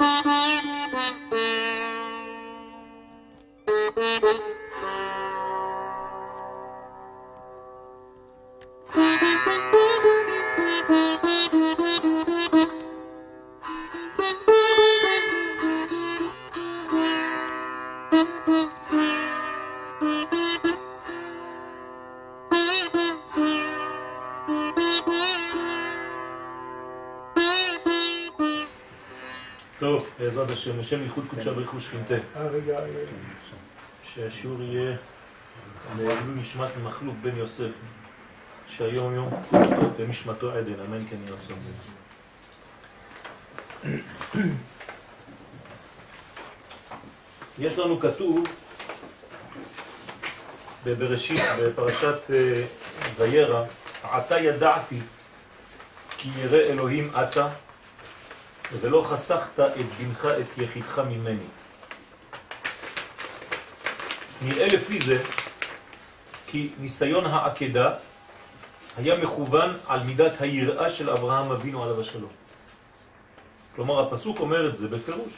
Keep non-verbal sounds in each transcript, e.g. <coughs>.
Mm-hmm. <laughs> השם, לשם ייחוד קודשה שכינתה. אה, רגע, רגע. שהשיעור יהיה לעילוי נשמת מחלוף בן יוסף, שהיום יום במשמתו עדן, אמן כן יהיה רצון. יש לנו כתוב בבראשית, בפרשת אה, וירא, עתה ידעתי כי ירא אלוהים אתה ולא חסכת את בנך את יחידך ממני. נראה לפי זה כי ניסיון העקדה היה מכוון על מידת היראה של אברהם אבינו עליו השלום. כלומר, הפסוק אומר את זה בפירוש.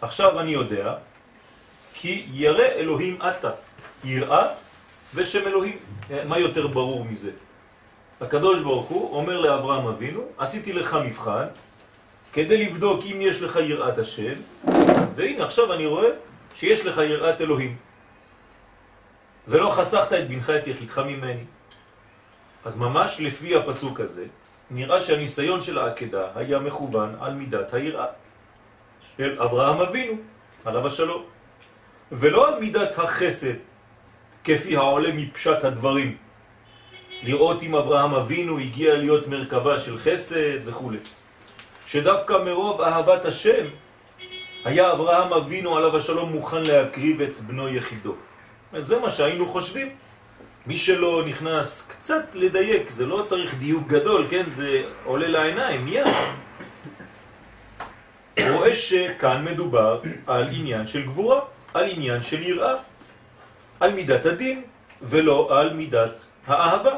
עכשיו אני יודע כי ירא אלוהים אתה, יראה ושם אלוהים. מה יותר ברור מזה? הקדוש ברוך הוא אומר לאברהם אבינו, עשיתי לך מבחן כדי לבדוק אם יש לך יראת השם, והנה עכשיו אני רואה שיש לך יראת אלוהים. ולא חסכת את בנך את יחידך ממני. אז ממש לפי הפסוק הזה, נראה שהניסיון של העקדה היה מכוון על מידת היראה של אברהם אבינו, עליו השלום, ולא על מידת החסד, כפי העולה מפשט הדברים. לראות אם אברהם אבינו הגיע להיות מרכבה של חסד וכו'. שדווקא מרוב אהבת השם היה אברהם אבינו עליו השלום מוכן להקריב את בנו יחידו. זה מה שהיינו חושבים. מי שלא נכנס קצת לדייק, זה לא צריך דיוק גדול, כן? זה עולה לעיניים, מיד. רואה שכאן מדובר על עניין של גבורה, על עניין של יראה, על מידת הדין, ולא על מידת האהבה.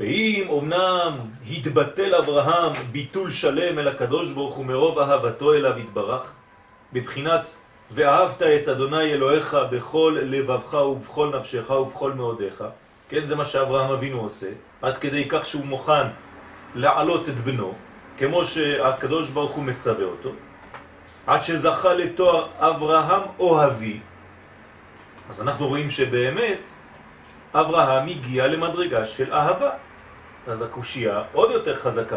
ואם אמנם התבטל אברהם ביטול שלם אל הקדוש ברוך הוא מרוב אהבתו אליו התברך, בבחינת ואהבת את אדוני אלוהיך בכל לבבך ובכל נפשך ובכל מאודיך, כן, זה מה שאברהם אבינו עושה, עד כדי כך שהוא מוכן לעלות את בנו, כמו שהקדוש ברוך הוא מצווה אותו, עד שזכה לתואר אברהם אוהבי, אז אנחנו רואים שבאמת אברהם הגיע למדרגה של אהבה. אז הקושייה עוד יותר חזקה.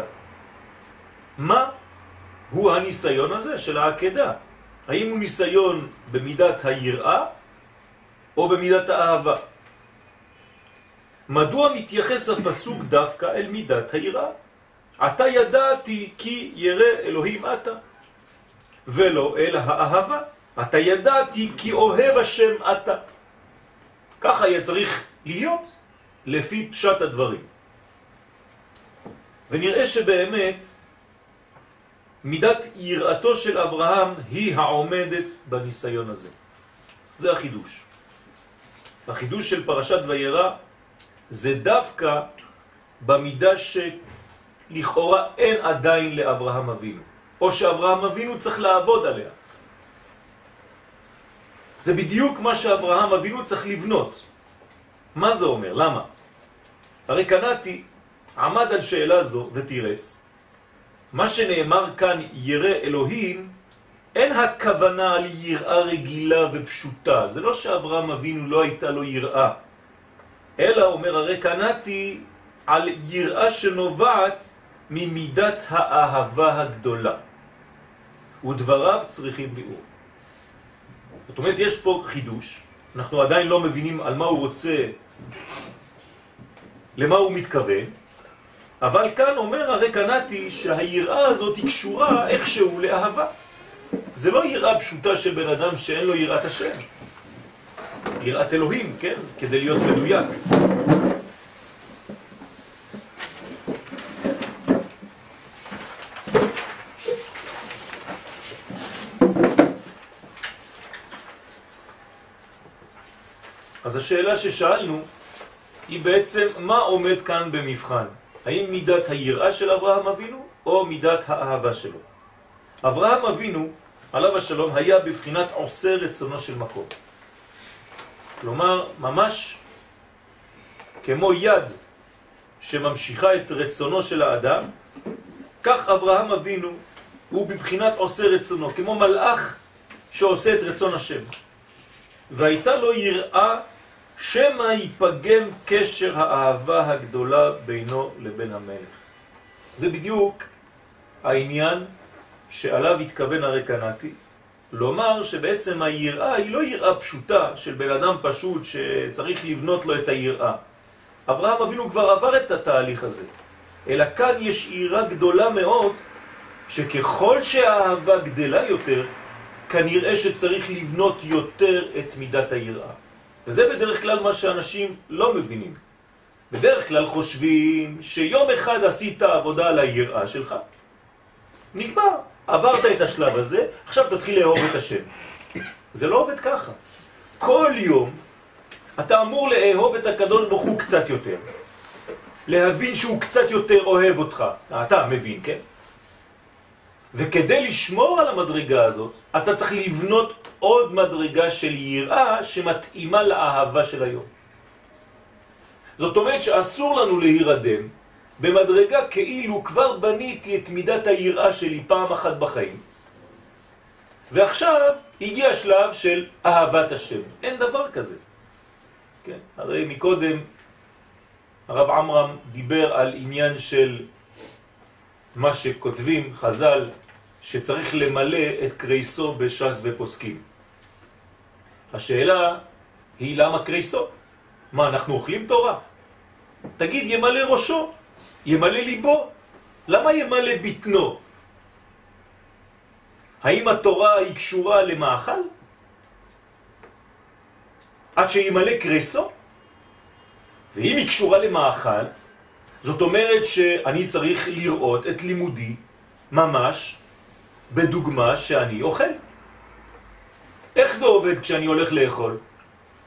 מה הוא הניסיון הזה של העקדה? האם הוא ניסיון במידת היראה או במידת האהבה? מדוע מתייחס הפסוק דווקא אל מידת היראה? אתה ידעתי כי ירא אלוהים אתה, ולא אל האהבה. אתה ידעתי כי אוהב השם אתה. ככה יהיה צריך להיות לפי פשט הדברים. ונראה שבאמת מידת יראתו של אברהם היא העומדת בניסיון הזה. זה החידוש. החידוש של פרשת וירא זה דווקא במידה שלכאורה אין עדיין לאברהם אבינו, או שאברהם אבינו צריך לעבוד עליה. זה בדיוק מה שאברהם אבינו צריך לבנות. מה זה אומר? למה? הרי קנאתי עמד על שאלה זו ותירץ, מה שנאמר כאן ירא אלוהים, אין הכוונה על יראה רגילה ופשוטה. זה לא שאברהם אבינו לא הייתה לו יראה, אלא אומר הרי קנאתי על יראה שנובעת ממידת האהבה הגדולה. ודבריו צריכים ביאור. זאת אומרת, יש פה חידוש, אנחנו עדיין לא מבינים על מה הוא רוצה, למה הוא מתכוון, אבל כאן אומר הרי קנאתי שהיראה הזאת היא קשורה איכשהו לאהבה. זה לא יראה פשוטה של בן אדם שאין לו יראת השם. יראת אלוהים, כן? כדי להיות מדויק. אז השאלה ששאלנו היא בעצם מה עומד כאן במבחן? האם מידת היראה של אברהם אבינו, או מידת האהבה שלו. אברהם אבינו, עליו השלום, היה בבחינת עושה רצונו של מקום. כלומר, ממש כמו יד שממשיכה את רצונו של האדם, כך אברהם אבינו הוא בבחינת עושה רצונו, כמו מלאך שעושה את רצון השם. והייתה לו יראה שמא ייפגם קשר האהבה הגדולה בינו לבין המלך. זה בדיוק העניין שעליו התכוון הרי קנאתי, לומר שבעצם היראה היא לא יראה פשוטה של בן אדם פשוט שצריך לבנות לו את היראה. אברהם אבינו כבר עבר את התהליך הזה, אלא כאן יש יראה גדולה מאוד שככל שהאהבה גדלה יותר, כנראה שצריך לבנות יותר את מידת היראה. וזה בדרך כלל מה שאנשים לא מבינים. בדרך כלל חושבים שיום אחד עשית עבודה על היראה שלך, נגמר, עברת את השלב הזה, עכשיו תתחיל לאהוב את השם. זה לא עובד ככה. כל יום אתה אמור לאהוב את הקדוש ברוך הוא קצת יותר. להבין שהוא קצת יותר אוהב אותך. אתה מבין, כן? וכדי לשמור על המדרגה הזאת, אתה צריך לבנות עוד מדרגה של יראה שמתאימה לאהבה של היום. זאת אומרת שאסור לנו להירדם במדרגה כאילו כבר בניתי את מידת היראה שלי פעם אחת בחיים, ועכשיו הגיע השלב של אהבת השם. אין דבר כזה. כן, הרי מקודם הרב עמרם דיבר על עניין של מה שכותבים חז"ל שצריך למלא את קרייסו בש"ס ופוסקים. השאלה היא למה קרייסו? מה, אנחנו אוכלים תורה? תגיד, ימלא ראשו, ימלא ליבו. למה ימלא בטנו? האם התורה היא קשורה למאכל? עד שימלא קרסו? ואם היא קשורה למאכל, זאת אומרת שאני צריך לראות את לימודי ממש בדוגמה שאני אוכל. איך זה עובד כשאני הולך לאכול?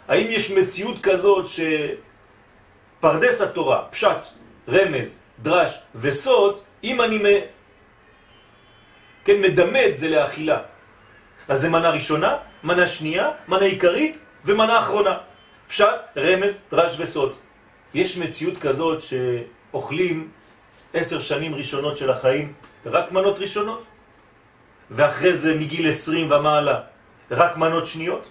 האם יש מציאות כזאת שפרדס התורה, פשט, רמז, דרש וסוד, אם אני מ... כן, מדמה את זה לאכילה. אז זה מנה ראשונה, מנה שנייה, מנה עיקרית ומנה אחרונה. פשט, רמז, דרש וסוד. יש מציאות כזאת שאוכלים עשר שנים ראשונות של החיים רק מנות ראשונות, ואחרי זה מגיל עשרים ומעלה רק מנות שניות,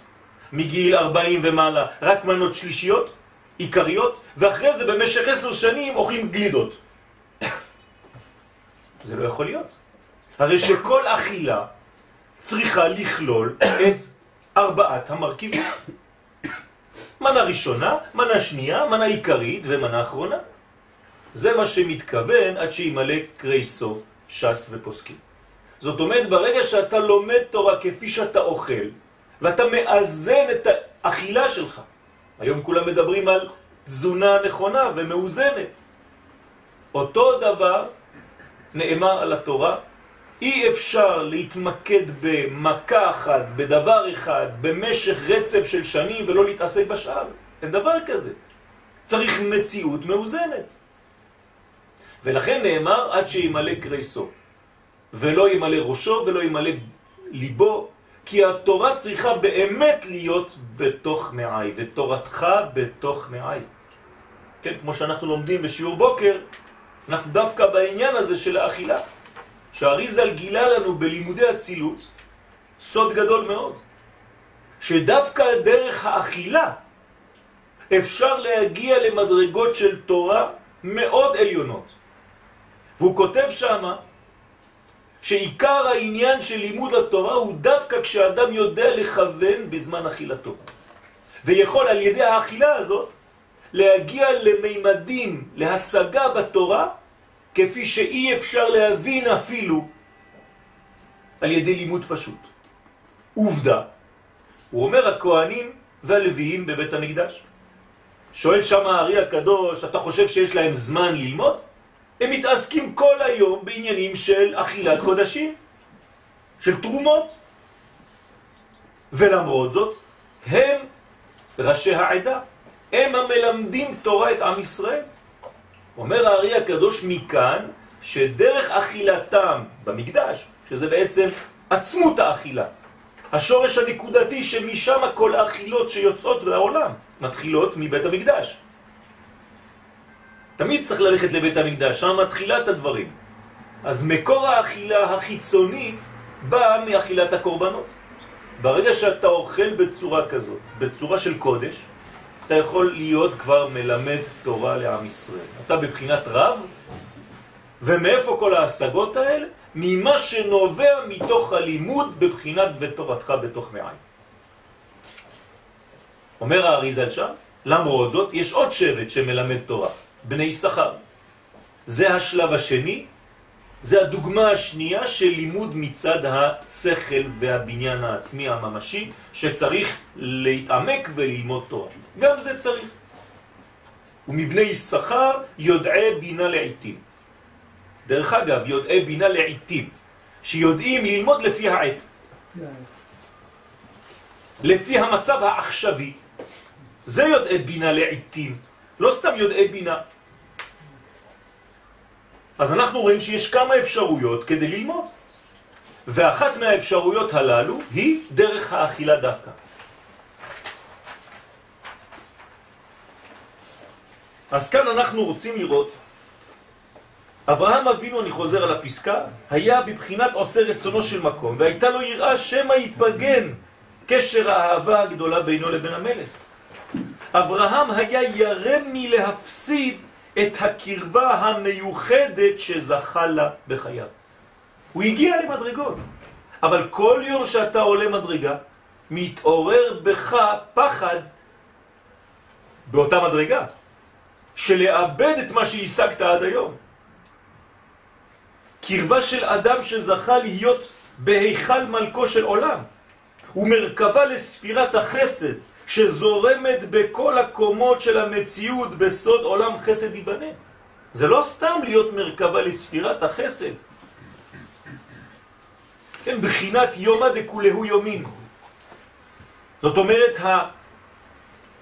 מגיל ארבעים ומעלה רק מנות שלישיות, עיקריות, ואחרי זה במשך עשר שנים אוכלים גלידות. זה לא יכול להיות. הרי שכל אכילה צריכה לכלול את ארבעת המרכיבים. מנה ראשונה, מנה שנייה, מנה עיקרית ומנה אחרונה. זה מה שמתכוון עד שימלא קרייסו, שס ופוסקים. זאת אומרת, ברגע שאתה לומד תורה כפי שאתה אוכל, ואתה מאזן את האכילה שלך, היום כולם מדברים על תזונה נכונה ומאוזנת. אותו דבר נאמר על התורה, אי אפשר להתמקד במכה אחת, בדבר אחד, במשך רצף של שנים ולא להתעסק בשאר. אין דבר כזה. צריך מציאות מאוזנת. ולכן נאמר עד שימלא קרייסו, ולא ימלא ראשו ולא ימלא ליבו, כי התורה צריכה באמת להיות בתוך מעי, ותורתך בתוך מעי. כן, כמו שאנחנו לומדים בשיעור בוקר, אנחנו דווקא בעניין הזה של האכילה. שהריזל גילה לנו בלימודי הצילות סוד גדול מאוד, שדווקא דרך האכילה אפשר להגיע למדרגות של תורה מאוד עליונות. והוא כותב שמה שעיקר העניין של לימוד התורה הוא דווקא כשאדם יודע לכוון בזמן אכילתו. ויכול על ידי האכילה הזאת להגיע למימדים, להשגה בתורה, כפי שאי אפשר להבין אפילו על ידי לימוד פשוט. עובדה, הוא אומר הכהנים והלוויים בבית המקדש. שואל שם הארי הקדוש, אתה חושב שיש להם זמן ללמוד? הם מתעסקים כל היום בעניינים של אכילת קודשים, של תרומות. ולמרות זאת, הם ראשי העדה, הם המלמדים תורה את עם ישראל. אומר הארי הקדוש מכאן שדרך אכילתם במקדש, שזה בעצם עצמות האכילה, השורש הנקודתי שמשם כל האכילות שיוצאות לעולם מתחילות מבית המקדש. תמיד צריך ללכת לבית המקדש, שם מתחילה את הדברים. אז מקור האכילה החיצונית באה מאכילת הקורבנות. ברגע שאתה אוכל בצורה כזאת, בצורה של קודש, אתה יכול להיות כבר מלמד תורה לעם ישראל. אתה בבחינת רב, ומאיפה כל ההשגות האלה? ממה שנובע מתוך הלימוד בבחינת ותורתך בתוך מעיים. אומר האריזל שם, למרות זאת, יש עוד שבט שמלמד תורה, בני שכר. זה השלב השני, זה הדוגמה השנייה של לימוד מצד השכל והבניין העצמי הממשי, שצריך להתעמק וללמוד תורה. גם זה צריך. ומבני שכר יודעי בינה לעיתים. דרך אגב, יודעי בינה לעיתים, שיודעים ללמוד לפי העת. לפי המצב העכשווי. זה יודעי בינה לעיתים, לא סתם יודעי בינה. אז אנחנו רואים שיש כמה אפשרויות כדי ללמוד. ואחת מהאפשרויות הללו היא דרך האכילה דווקא. אז כאן אנחנו רוצים לראות, אברהם אבינו, אני חוזר על הפסקה, היה בבחינת עושה רצונו של מקום, והייתה לו יראה שמא ייפגן קשר האהבה הגדולה בינו לבין המלך. אברהם היה ירם מלהפסיד את הקרבה המיוחדת שזכה לה בחייו. הוא הגיע למדרגות, אבל כל יום שאתה עולה מדרגה, מתעורר בך פחד באותה מדרגה, שלאבד את מה שהשגת עד היום. קרבה של אדם שזכה להיות בהיכל מלכו של עולם, ומרכבה לספירת החסד, שזורמת בכל הקומות של המציאות בסוד עולם חסד ייבנה. זה לא סתם להיות מרכבה לספירת החסד. כן, בחינת יומא דכולהו יומין. זאת אומרת,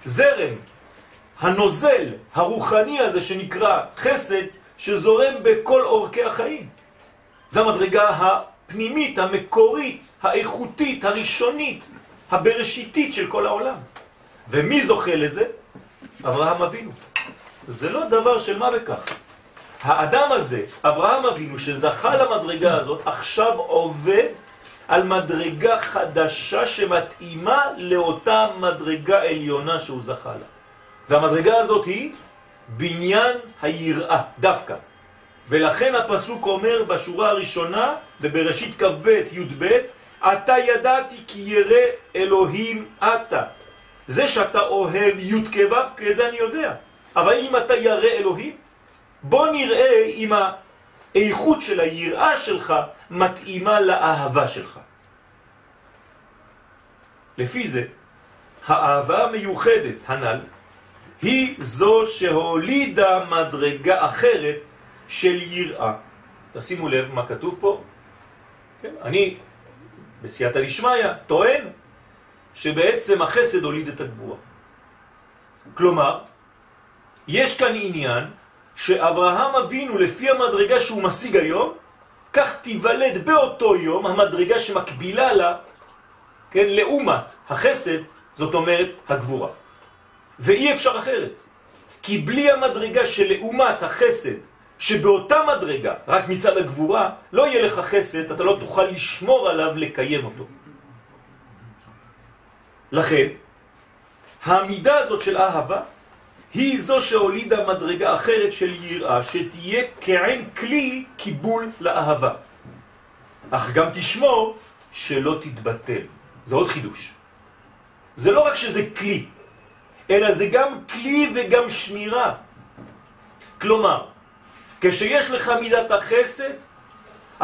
הזרם, הנוזל, הרוחני הזה שנקרא חסד, שזורם בכל אורכי החיים. זו המדרגה הפנימית, המקורית, האיכותית, הראשונית, הבראשיתית של כל העולם. ומי זוכה לזה? אברהם אבינו. זה לא דבר של מה בכך. האדם הזה, אברהם אבינו, שזכה למדרגה הזאת, עכשיו עובד על מדרגה חדשה שמתאימה לאותה מדרגה עליונה שהוא זכה לה. והמדרגה הזאת היא בניין היראה, דווקא. ולכן הפסוק אומר בשורה הראשונה, בבראשית כ"ב י"ב, אתה ידעתי כי ירא אלוהים אתה. זה שאתה אוהב י' כו', כזה אני יודע. אבל אם אתה ירא אלוהים, בוא נראה אם האיכות של היראה שלך מתאימה לאהבה שלך. לפי זה, האהבה המיוחדת הנ"ל היא זו שהולידה מדרגה אחרת של יראה. תשימו לב מה כתוב פה. כן, אני, בסייעתא דשמיא, טוען שבעצם החסד הוליד את הגבורה. כלומר, יש כאן עניין שאברהם אבינו לפי המדרגה שהוא משיג היום, כך תיוולד באותו יום המדרגה שמקבילה לה, כן, לעומת החסד, זאת אומרת הגבורה. ואי אפשר אחרת. כי בלי המדרגה שלעומת החסד, שבאותה מדרגה, רק מצד הגבורה, לא יהיה לך חסד, אתה לא תוכל לשמור עליו, לקיים אותו. לכן, העמידה הזאת של אהבה היא זו שהולידה מדרגה אחרת של יראה, שתהיה כעין כלי קיבול לאהבה. אך גם תשמור שלא תתבטל. זה עוד חידוש. זה לא רק שזה כלי, אלא זה גם כלי וגם שמירה. כלומר, כשיש לך מידת החסד,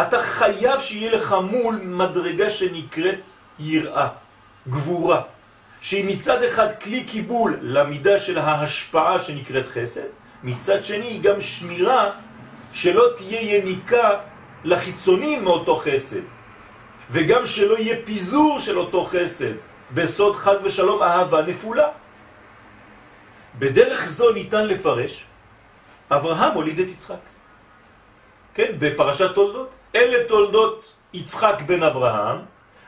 אתה חייב שיהיה לך מול מדרגה שנקראת יראה, גבורה. שהיא מצד אחד כלי קיבול למידה של ההשפעה שנקראת חסד, מצד שני היא גם שמירה שלא תהיה יניקה לחיצונים מאותו חסד, וגם שלא יהיה פיזור של אותו חסד, בסוד חז ושלום אהבה נפולה. בדרך זו ניתן לפרש, אברהם הוליד את יצחק. כן, בפרשת תולדות. אלה תולדות יצחק בן אברהם,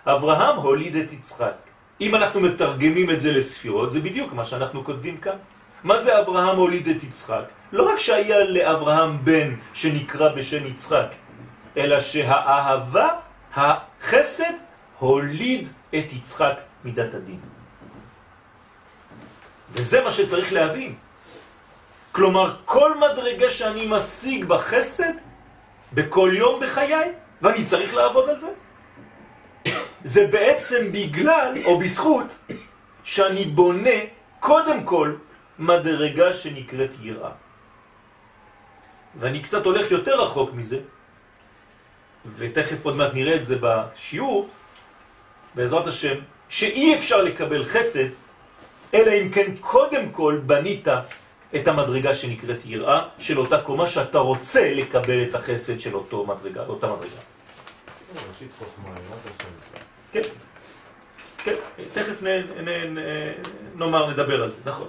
אברהם הוליד את יצחק. אם אנחנו מתרגמים את זה לספירות, זה בדיוק מה שאנחנו כותבים כאן. מה זה אברהם הוליד את יצחק? לא רק שהיה לאברהם בן שנקרא בשם יצחק, אלא שהאהבה, החסד, הוליד את יצחק מידת הדין. וזה מה שצריך להבין. כלומר, כל מדרגה שאני משיג בחסד, בכל יום בחיי, ואני צריך לעבוד על זה, זה בעצם בגלל, או בזכות, שאני בונה קודם כל מדרגה שנקראת יראה. ואני קצת הולך יותר רחוק מזה, ותכף עוד מעט נראה את זה בשיעור, בעזרת השם, שאי אפשר לקבל חסד, אלא אם כן קודם כל בנית את המדרגה שנקראת יראה, של אותה קומה שאתה רוצה לקבל את החסד של אותו מדרגה, אותה מדרגה. כן, כן, תכף נאמר, נדבר על זה, נכון.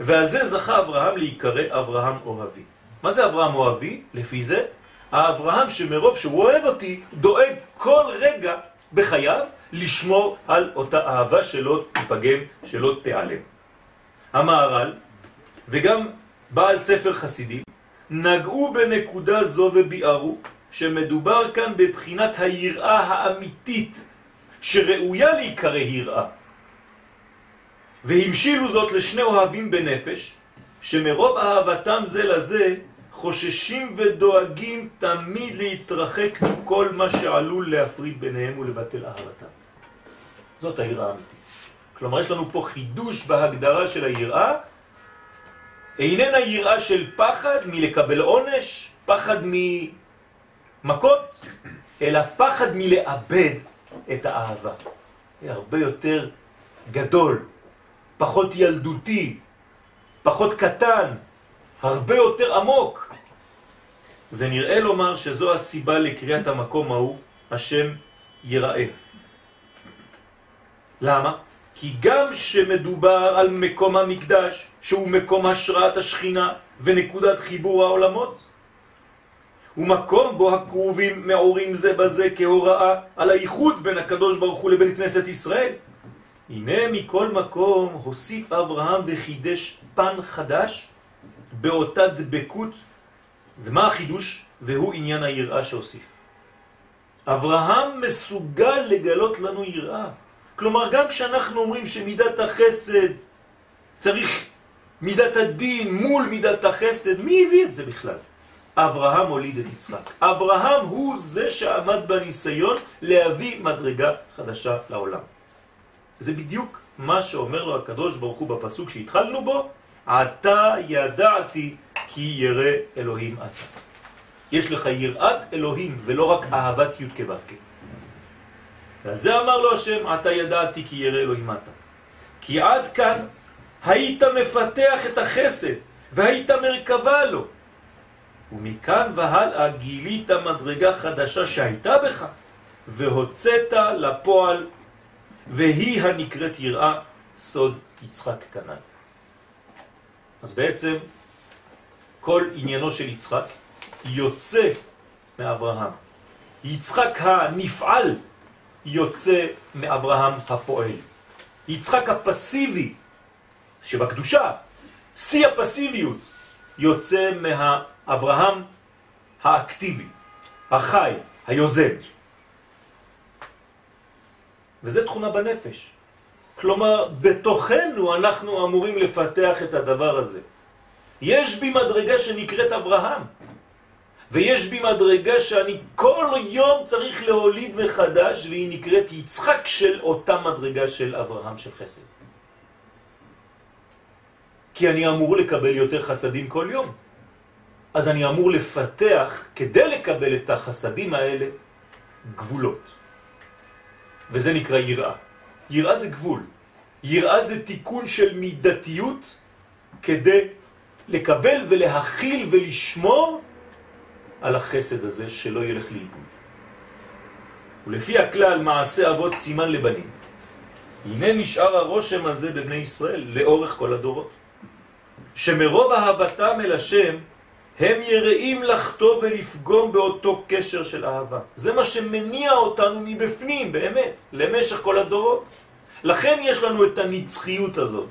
ועל זה זכה אברהם להיקרא אברהם אוהבי. מה זה אברהם אוהבי? לפי זה, האברהם שמרוב שהוא אוהב אותי, דואג כל רגע בחייו לשמור על אותה אהבה שלא תיפגם, שלא תיעלם. המהר"ל וגם בעל ספר חסידים נגעו בנקודה זו וביארו שמדובר כאן בבחינת היראה האמיתית שראויה להיקרא יראה. והמשילו זאת לשני אוהבים בנפש, שמרוב אהבתם זה לזה חוששים ודואגים תמיד להתרחק מכל מה שעלול להפריד ביניהם ולבטל אהבתם. זאת היראה האמיתית. כלומר, יש לנו פה חידוש בהגדרה של היראה, איננה יראה של פחד מלקבל עונש, פחד ממכות, אלא פחד מלאבד את האהבה. היא הרבה יותר גדול, פחות ילדותי, פחות קטן, הרבה יותר עמוק. ונראה לומר שזו הסיבה לקריאת המקום ההוא, השם יראה. למה? כי גם שמדובר על מקום המקדש, שהוא מקום השראת השכינה ונקודת חיבור העולמות, ומקום בו הקרובים מעורים זה בזה כהוראה על הייחוד בין הקדוש ברוך הוא לבין כנסת ישראל. הנה מכל מקום הוסיף אברהם וחידש פן חדש באותה דבקות. ומה החידוש? והוא עניין היראה שהוסיף. אברהם מסוגל לגלות לנו יראה. כלומר, גם כשאנחנו אומרים שמידת החסד צריך מידת הדין מול מידת החסד, מי הביא את זה בכלל? אברהם הוליד את יצחק. אברהם הוא זה שעמד בניסיון להביא מדרגה חדשה לעולם. זה בדיוק מה שאומר לו הקדוש ברוך הוא בפסוק שהתחלנו בו, אתה ידעתי כי ירא אלוהים אתה. יש לך יראת אלוהים ולא רק אהבת י' כו' ועל זה אמר לו השם, אתה ידעתי כי ירא אלוהים אתה. כי עד כאן היית מפתח את החסד והיית מרכבה לו. ומכאן והלאה גילית מדרגה חדשה שהייתה בך והוצאת לפועל והיא הנקראת יראה סוד יצחק כנן. אז בעצם כל עניינו של יצחק יוצא מאברהם. יצחק הנפעל יוצא מאברהם הפועל. יצחק הפסיבי שבקדושה, שיא הפסיביות, יוצא מהאברהם האקטיבי, החי, היוזם. וזה תכונה בנפש. כלומר, בתוכנו אנחנו אמורים לפתח את הדבר הזה. יש בי מדרגה שנקראת אברהם, ויש בי מדרגה שאני כל יום צריך להוליד מחדש, והיא נקראת יצחק של אותה מדרגה של אברהם של חסד. כי אני אמור לקבל יותר חסדים כל יום. אז אני אמור לפתח, כדי לקבל את החסדים האלה, גבולות. וזה נקרא יראה. יראה זה גבול. יראה זה תיקון של מידתיות כדי לקבל ולהכיל ולשמור על החסד הזה שלא ילך לאיבוד. ולפי הכלל מעשה אבות סימן לבנים. הנה נשאר הרושם הזה בבני ישראל לאורך כל הדורות. שמרוב אהבתם אל השם הם יראים לחטוא ולפגום באותו קשר של אהבה. זה מה שמניע אותנו מבפנים, באמת, למשך כל הדורות. לכן יש לנו את הנצחיות הזאת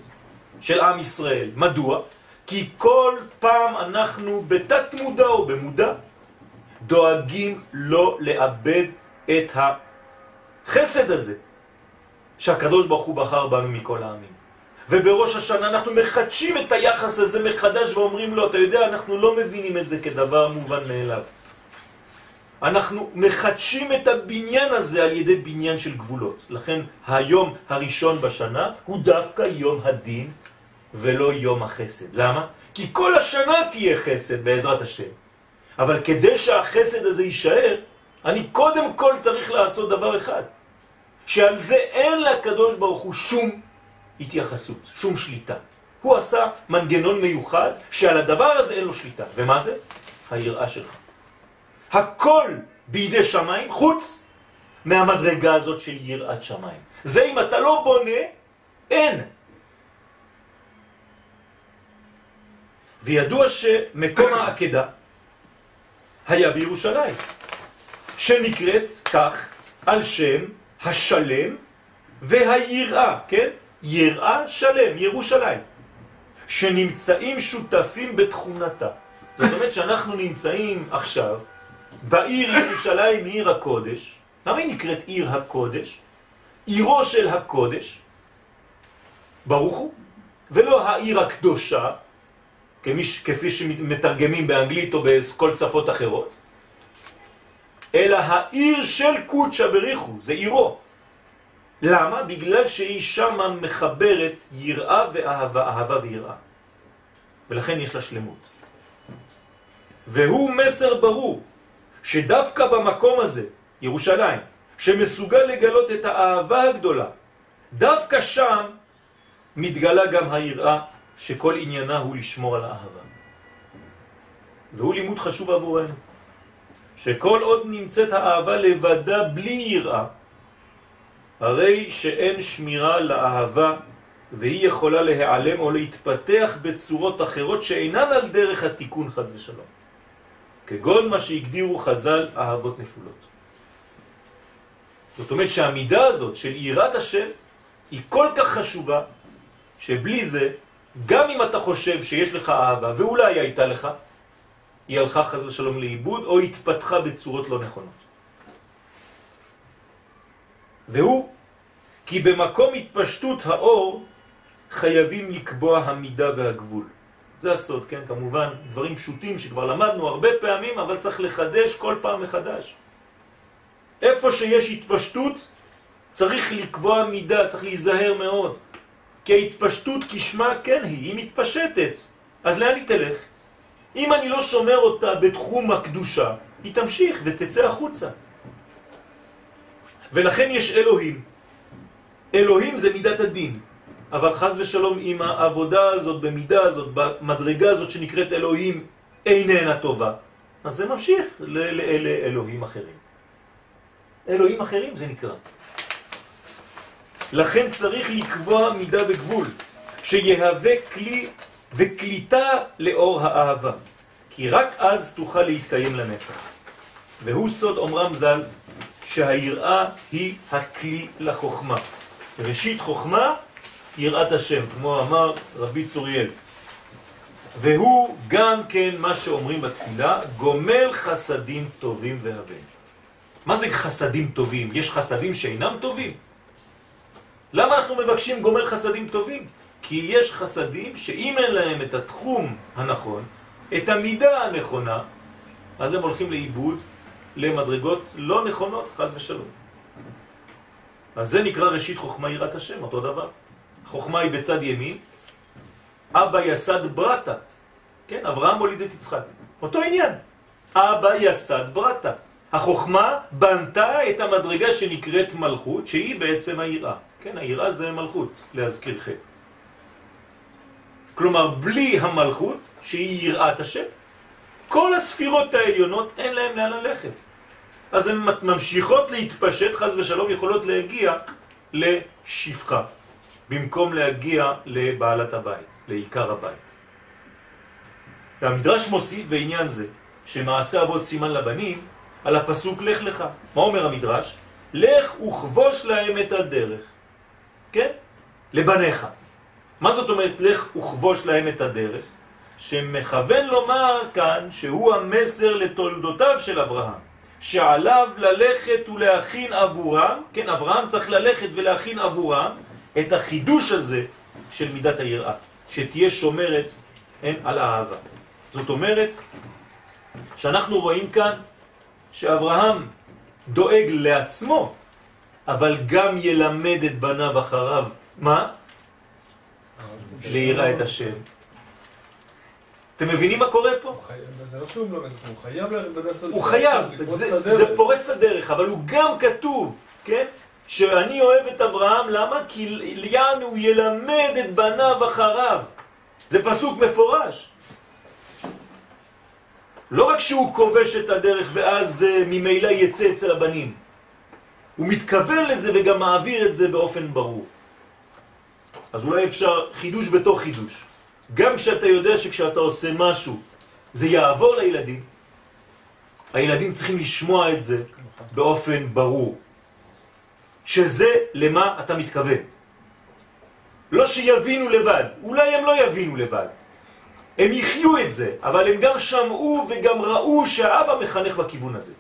של עם ישראל. מדוע? כי כל פעם אנחנו בתת מודע או במודע דואגים לא לאבד את החסד הזה שהקדוש ברוך הוא בחר בנו מכל העמים. ובראש השנה אנחנו מחדשים את היחס הזה מחדש ואומרים לו, אתה יודע, אנחנו לא מבינים את זה כדבר מובן מאליו. אנחנו מחדשים את הבניין הזה על ידי בניין של גבולות. לכן היום הראשון בשנה הוא דווקא יום הדין ולא יום החסד. למה? כי כל השנה תהיה חסד בעזרת השם. אבל כדי שהחסד הזה יישאר, אני קודם כל צריך לעשות דבר אחד, שעל זה אין לקדוש ברוך הוא שום התייחסות, שום שליטה. הוא עשה מנגנון מיוחד שעל הדבר הזה אין לו שליטה. ומה זה? היראה שלך. הכל בידי שמיים חוץ מהמדרגה הזאת של יראת שמיים. זה אם אתה לא בונה, אין. וידוע שמקום העקדה היה בירושלים, שנקראת כך על שם השלם והיראה, כן? יראה שלם, ירושלים, שנמצאים שותפים בתכונתה. זאת אומרת שאנחנו נמצאים עכשיו בעיר ירושלים, עיר הקודש. למה היא נקראת עיר הקודש? עירו של הקודש, ברוך הוא, ולא העיר הקדושה, כפי שמתרגמים באנגלית או בכל שפות אחרות, אלא העיר של קודשא בריחו, זה עירו. למה? בגלל שהיא שמה מחברת יראה ואהבה, אהבה ויראה. ולכן יש לה שלמות. והוא מסר ברור, שדווקא במקום הזה, ירושלים, שמסוגל לגלות את האהבה הגדולה, דווקא שם מתגלה גם היראה שכל עניינה הוא לשמור על האהבה. והוא לימוד חשוב עבורנו, שכל עוד נמצאת האהבה לבדה בלי יראה, הרי שאין שמירה לאהבה והיא יכולה להיעלם או להתפתח בצורות אחרות שאינן על דרך התיקון חז ושלום. כגון מה שהגדירו חז"ל אהבות נפולות. זאת אומרת שהמידה הזאת של עירת השם היא כל כך חשובה, שבלי זה, גם אם אתה חושב שיש לך אהבה, ואולי הייתה לך, היא הלכה חז ושלום לאיבוד, או התפתחה בצורות לא נכונות. והוא כי במקום התפשטות האור חייבים לקבוע המידה והגבול. זה הסוד, כן? כמובן, דברים פשוטים שכבר למדנו הרבה פעמים, אבל צריך לחדש כל פעם מחדש. איפה שיש התפשטות, צריך לקבוע מידה, צריך להיזהר מאוד. כי ההתפשטות כשמה כן היא, היא מתפשטת. אז לאן היא תלך? אם אני לא שומר אותה בתחום הקדושה, היא תמשיך ותצא החוצה. ולכן יש אלוהים. אלוהים זה מידת הדין. אבל חז ושלום אם העבודה הזאת, במידה הזאת, במדרגה הזאת שנקראת אלוהים, איננה טובה, אז זה ממשיך לאלה אלוהים אחרים. אלוהים אחרים זה נקרא. לכן צריך לקבוע מידה וגבול, שיהווה כלי וקליטה לאור האהבה, כי רק אז תוכל להתקיים לנצח. והוא סוד אומרם ז"ל, שהיראה היא הכלי לחוכמה. ראשית חוכמה, יראת השם, כמו אמר רבי צוריאל. והוא גם כן מה שאומרים בתפילה, גומל חסדים טובים והבן. מה זה חסדים טובים? יש חסדים שאינם טובים? למה אנחנו מבקשים גומל חסדים טובים? כי יש חסדים שאם אין להם את התחום הנכון, את המידה הנכונה, אז הם הולכים לאיבוד למדרגות לא נכונות, חז ושלום. אז זה נקרא ראשית חוכמה יראת השם, אותו דבר. חוכמה היא בצד ימין, אבא יסד ברטה, כן, אברהם הוליד את יצחק. אותו עניין, אבא יסד ברטה. החוכמה בנתה את המדרגה שנקראת מלכות, שהיא בעצם היראה. כן, היראה זה מלכות, להזכירכם. כלומר, בלי המלכות, שהיא יראת השם, כל הספירות העליונות אין להם לאן ללכת. אז הן ממשיכות להתפשט, חז ושלום, יכולות להגיע לשפחה, במקום להגיע לבעלת הבית, לעיקר הבית. והמדרש מוסיף בעניין זה, שמעשה אבות סימן לבנים, על הפסוק לך לך. מה אומר המדרש? לך וכבוש להם את הדרך. כן? לבניך. מה זאת אומרת לך וכבוש להם את הדרך? שמכוון לומר כאן שהוא המסר לתולדותיו של אברהם, שעליו ללכת ולהכין עבורם, כן, אברהם צריך ללכת ולהכין עבורם את החידוש הזה של מידת היראה, שתהיה שומרת אין, על האהבה. זאת אומרת שאנחנו רואים כאן שאברהם דואג לעצמו, אבל גם ילמד את בניו אחריו. מה? ליראה את השם. אתם מבינים מה קורה פה? זה לא שהוא מלמד, הוא חייב הוא חייב, זה פורץ את הדרך, אבל הוא גם כתוב, כן? שאני אוהב את אברהם, למה? כי יענו הוא ילמד את בניו אחריו. זה פסוק מפורש. לא רק שהוא כובש את הדרך ואז אה, ממילא יצא אצל הבנים, הוא מתכוון לזה וגם מעביר את זה באופן ברור. אז אולי אפשר חידוש בתוך חידוש. גם כשאתה יודע שכשאתה עושה משהו זה יעבור לילדים, הילדים צריכים לשמוע את זה באופן ברור. שזה למה אתה מתכוון. לא שיבינו לבד, אולי הם לא יבינו לבד. הם יחיו את זה, אבל הם גם שמעו וגם ראו שהאבא מחנך בכיוון הזה.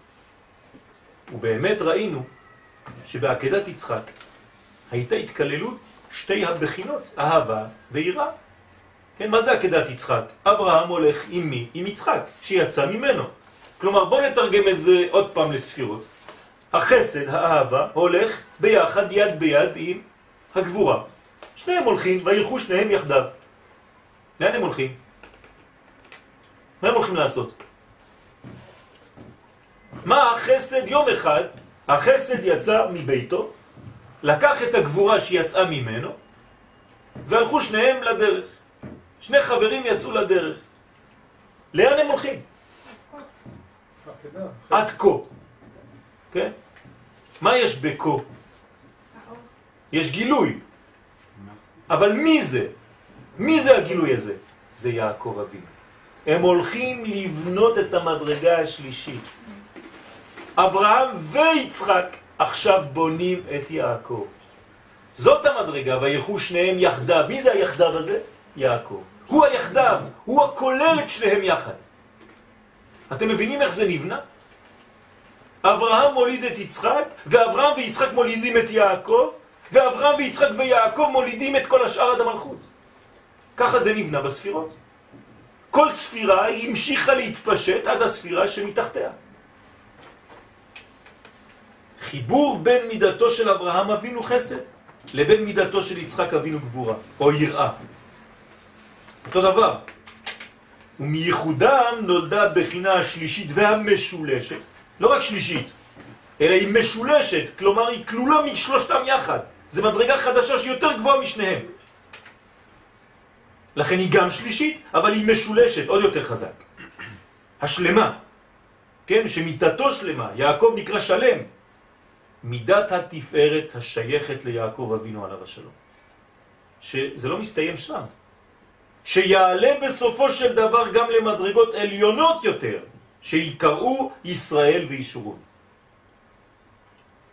ובאמת ראינו שבעקדת יצחק הייתה התקללות שתי הבחינות, אהבה ויראה. כן, מה זה עקדת יצחק? אברהם הולך עם מי? עם יצחק, שיצא ממנו. כלומר, בואו נתרגם את זה עוד פעם לספירות. החסד, האהבה, הולך ביחד, יד ביד עם הגבורה. שניהם הולכים, וילכו שניהם יחדיו. לאן הם הולכים? מה הם הולכים לעשות? מה החסד יום אחד? החסד יצא מביתו, לקח את הגבורה שיצאה ממנו, והלכו שניהם לדרך. שני חברים יצאו לדרך. לאן הם הולכים? עד כה. כן? מה יש בכה? יש גילוי. אבל מי זה? מי זה הגילוי הזה? זה יעקב אבינו. הם הולכים לבנות את המדרגה השלישית. אברהם ויצחק עכשיו בונים את יעקב. זאת המדרגה, וילכו שניהם יחדיו. מי זה היחדיו הזה? יעקב. הוא היחדיו, הוא הכולל את שניהם יחד. אתם מבינים איך זה נבנה? אברהם מוליד את יצחק, ואברהם ויצחק מולידים את יעקב, ואברהם ויצחק ויעקב מולידים את כל השאר עד המלכות. ככה זה נבנה בספירות. כל ספירה המשיכה להתפשט עד הספירה שמתחתיה. חיבור בין מידתו של אברהם אבינו חסד לבין מידתו של יצחק אבינו גבורה, או יראה. אותו דבר. ומייחודם נולדה בחינה השלישית והמשולשת, לא רק שלישית, אלא היא משולשת, כלומר היא כלולה משלושתם יחד. זה מדרגה חדשה שיותר גבוהה משניהם. לכן היא גם שלישית, אבל היא משולשת, עוד יותר חזק. השלמה, כן, שמיתתו שלמה, יעקב נקרא שלם. מידת התפארת השייכת ליעקב אבינו עליו השלום. שזה לא מסתיים שם. שיעלה בסופו של דבר גם למדרגות עליונות יותר, שיקראו ישראל וישורון.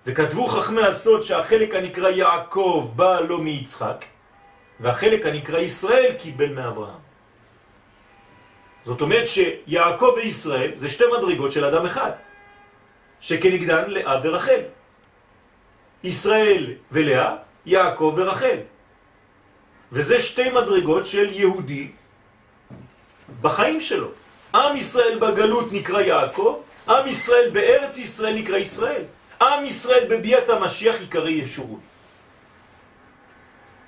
וכתבו חכמי הסוד שהחלק הנקרא יעקב בא לו מיצחק, והחלק הנקרא ישראל קיבל מאברהם. זאת אומרת שיעקב וישראל זה שתי מדרגות של אדם אחד, שכנגדן לאה ורחל. ישראל ולאה, יעקב ורחל. וזה שתי מדרגות של יהודי בחיים שלו. עם ישראל בגלות נקרא יעקב, עם ישראל בארץ ישראל נקרא ישראל. עם ישראל בביאת המשיח יקרא ישועות.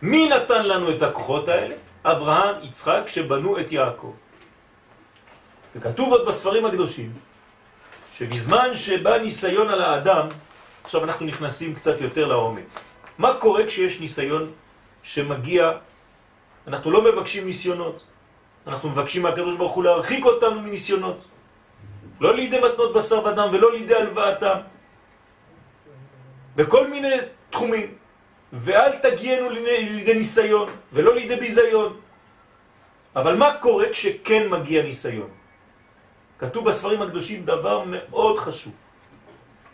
מי נתן לנו את הכוחות האלה? אברהם, יצחק, שבנו את יעקב. וכתוב עוד בספרים הקדושים, שבזמן שבא ניסיון על האדם, עכשיו אנחנו נכנסים קצת יותר לעומק. מה קורה כשיש ניסיון שמגיע, אנחנו לא מבקשים ניסיונות, אנחנו מבקשים מהקדוש ברוך הוא להרחיק אותנו מניסיונות. לא לידי מתנות בשר ודם ולא לידי הלוואתם. בכל מיני תחומים. ואל תגיינו לידי ניסיון ולא לידי ביזיון. אבל מה קורה כשכן מגיע ניסיון? כתוב בספרים הקדושים דבר מאוד חשוב.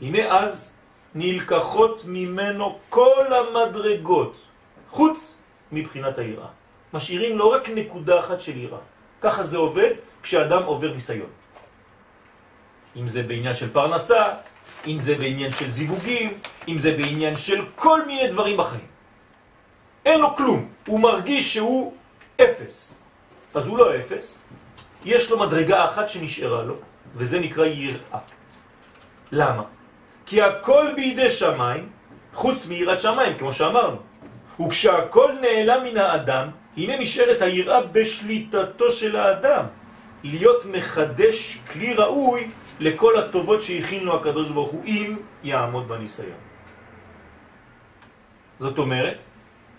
הנה אז נלקחות ממנו כל המדרגות, חוץ מבחינת היראה. משאירים לא רק נקודה אחת של יראה. ככה זה עובד כשאדם עובר ניסיון. אם זה בעניין של פרנסה, אם זה בעניין של זיווגים, אם זה בעניין של כל מיני דברים בחיים. אין לו כלום, הוא מרגיש שהוא אפס. אז הוא לא אפס, יש לו מדרגה אחת שנשארה לו, וזה נקרא יראה. למה? כי הכל בידי שמיים, חוץ מיראת שמיים, כמו שאמרנו. וכשהכל נעלם מן האדם, הנה נשארת היראה בשליטתו של האדם, להיות מחדש כלי ראוי לכל הטובות שהכין לו הקדוש ברוך הוא, אם יעמוד בניסיון. זאת אומרת,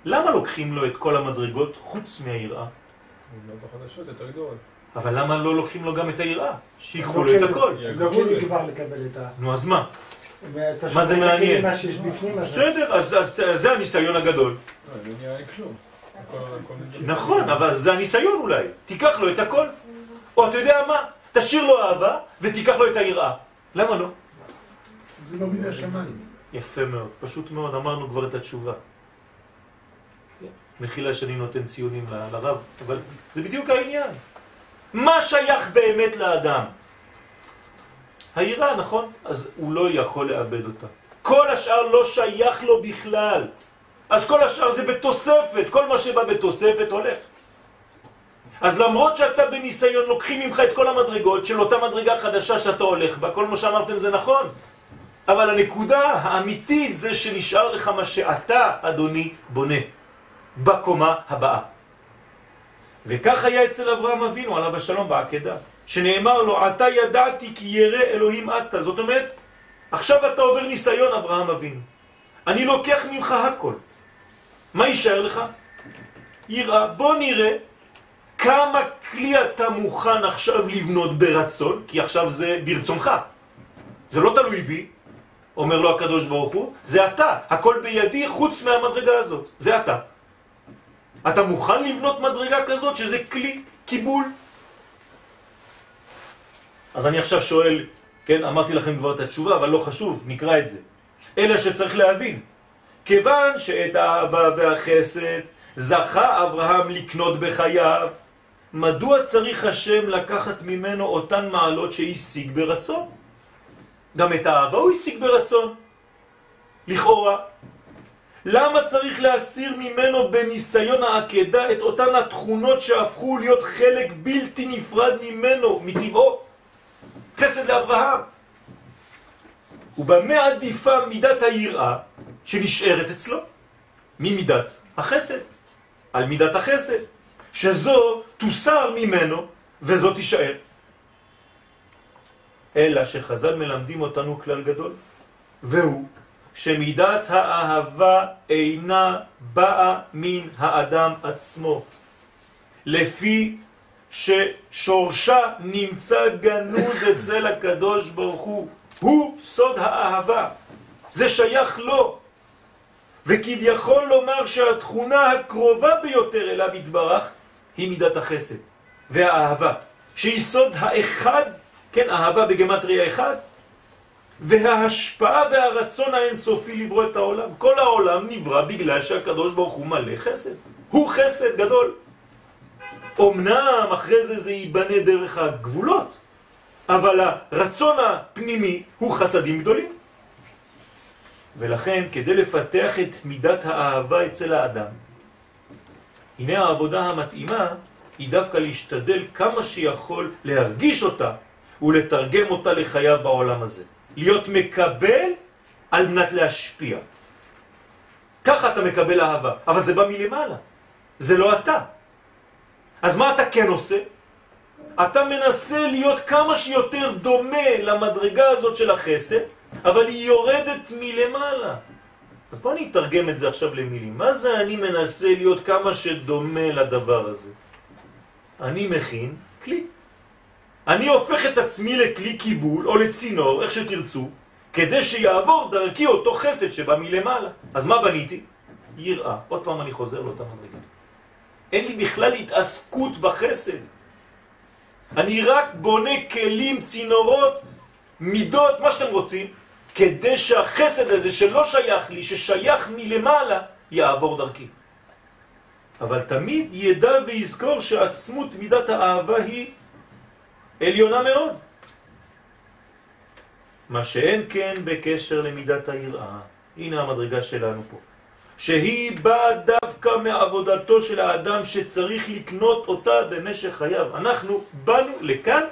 למה לוקחים לו את כל המדרגות חוץ מהיראה? בחדשות יותר גדול. אבל למה לא לוקחים לו גם את היראה? שיקחו לו את הכל. לא לקבל את ה... נו, אז מה? מה זה מעניין? בסדר, אז אז זה הניסיון הגדול. לא, לא. נכון, אבל זה הניסיון אולי. תיקח לו את הכל. או אתה יודע מה? תשאיר לו אהבה ותיקח לו את היראה. למה לא? זה לא מן השמיים. יפה מאוד, פשוט מאוד, אמרנו כבר את התשובה. מחילה שאני נותן ציונים לרב, אבל זה בדיוק העניין. מה שייך באמת לאדם? היראה, נכון? אז הוא לא יכול לאבד אותה. כל השאר לא שייך לו בכלל. אז כל השאר זה בתוספת, כל מה שבא בתוספת הולך. אז למרות שאתה בניסיון לוקחים ממך את כל המדרגות של אותה מדרגה חדשה שאתה הולך בה, כל מה שאמרתם זה נכון. אבל הנקודה האמיתית זה שנשאר לך מה שאתה, אדוני, בונה בקומה הבאה. וכך היה אצל אברהם אבינו, עליו השלום בעקדה, שנאמר לו, אתה ידעתי כי ירא אלוהים אתה. זאת אומרת, עכשיו אתה עובר ניסיון אברהם אבינו. אני לוקח ממך הכל. מה יישאר לך? יראה. בוא נראה כמה כלי אתה מוכן עכשיו לבנות ברצון, כי עכשיו זה ברצונך. זה לא תלוי בי, אומר לו הקדוש ברוך הוא, זה אתה, הכל בידי חוץ מהמדרגה הזאת, זה אתה. אתה מוכן לבנות מדרגה כזאת שזה כלי קיבול? אז אני עכשיו שואל, כן, אמרתי לכם כבר את התשובה, אבל לא חשוב, נקרא את זה. אלא שצריך להבין, כיוון שאת האהבה והחסד זכה אברהם לקנות בחייו, מדוע צריך השם לקחת ממנו אותן מעלות שהשיג ברצון? גם את האהבה הוא השיג ברצון, לכאורה. למה צריך להסיר ממנו בניסיון העקדה את אותן התכונות שהפכו להיות חלק בלתי נפרד ממנו, מטבעו? חסד לאברהם. ובמה עדיפה מידת היראה שנשארת אצלו? ממידת החסד, על מידת החסד, שזו תוסר ממנו וזו תישאר. אלא שחז"ל מלמדים אותנו כלל גדול, והוא שמידת האהבה אינה באה מן האדם עצמו, לפי ששורשה נמצא גנוז אצל הקדוש ברוך הוא, הוא סוד האהבה, זה שייך לו, וכביכול לומר שהתכונה הקרובה ביותר אליו יתברך היא מידת החסד והאהבה, שהיא סוד האחד, כן, אהבה בגמטריה אחד, וההשפעה והרצון האינסופי לברוא את העולם. כל העולם נברא בגלל שהקדוש ברוך הוא מלא חסד. הוא חסד גדול. אמנם אחרי זה זה ייבנה דרך הגבולות, אבל הרצון הפנימי הוא חסדים גדולים. ולכן, כדי לפתח את מידת האהבה אצל האדם, הנה העבודה המתאימה היא דווקא להשתדל כמה שיכול להרגיש אותה ולתרגם אותה לחייו בעולם הזה. להיות מקבל על מנת להשפיע. ככה אתה מקבל אהבה, אבל זה בא מלמעלה, זה לא אתה. אז מה אתה כן עושה? אתה מנסה להיות כמה שיותר דומה למדרגה הזאת של החסד, אבל היא יורדת מלמעלה. אז בוא אני אתרגם את זה עכשיו למילים. מה זה אני מנסה להיות כמה שדומה לדבר הזה? אני מכין כלי. אני הופך את עצמי לכלי קיבול או לצינור, איך שתרצו, כדי שיעבור דרכי אותו חסד שבא מלמעלה. אז מה בניתי? יראה. עוד פעם אני חוזר לאותה מדרגה. אין לי בכלל התעסקות בחסד. אני רק בונה כלים, צינורות, מידות, מה שאתם רוצים, כדי שהחסד הזה שלא שייך לי, ששייך מלמעלה, יעבור דרכי. אבל תמיד ידע ויזכור שעצמות מידת האהבה היא עליונה מאוד. מה שאין כן בקשר למידת היראה. הנה המדרגה שלנו פה. שהיא באה דווקא מעבודתו של האדם שצריך לקנות אותה במשך חייו. אנחנו באנו לכאן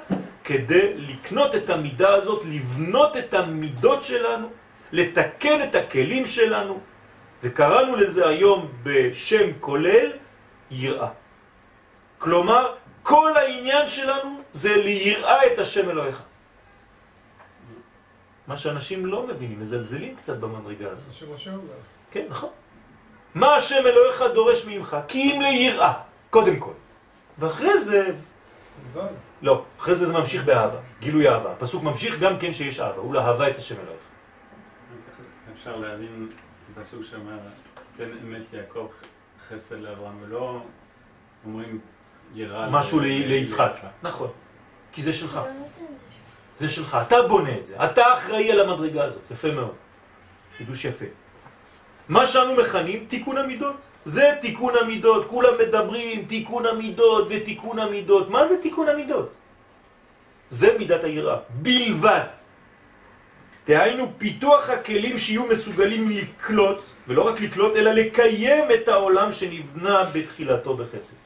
כדי לקנות את המידה הזאת, לבנות את המידות שלנו, לתקן את הכלים שלנו, וקראנו לזה היום בשם כולל יראה. כלומר, כל העניין שלנו זה ליראה את השם אלוהיך. מה שאנשים לא מבינים, מזלזלים קצת במדרגה הזאת. שרושם לה. כן, נכון. מה השם אלוהיך דורש ממך? כי אם ליראה, קודם כל. ואחרי זה, לא, אחרי זה זה ממשיך באהבה, גילוי אהבה. הפסוק ממשיך גם כן שיש אהבה, הוא לאהבה את השם אלוהיך. אפשר להבין פסוק שאומר, תן אמת ליעקב חסד לאברהם, ולא אומרים יראה משהו ליצחק. נכון, כי זה שלך. זה שלך, אתה בונה את זה, אתה אחראי על המדרגה הזאת, יפה מאוד. חידוש יפה. מה שאנו מכנים תיקון המידות. זה תיקון המידות, כולם מדברים תיקון המידות ותיקון המידות. מה זה תיקון המידות? זה מידת היראה, בלבד. דהיינו פיתוח הכלים שיהיו מסוגלים לקלוט, ולא רק לקלוט, אלא לקיים את העולם שנבנה בתחילתו בחסד.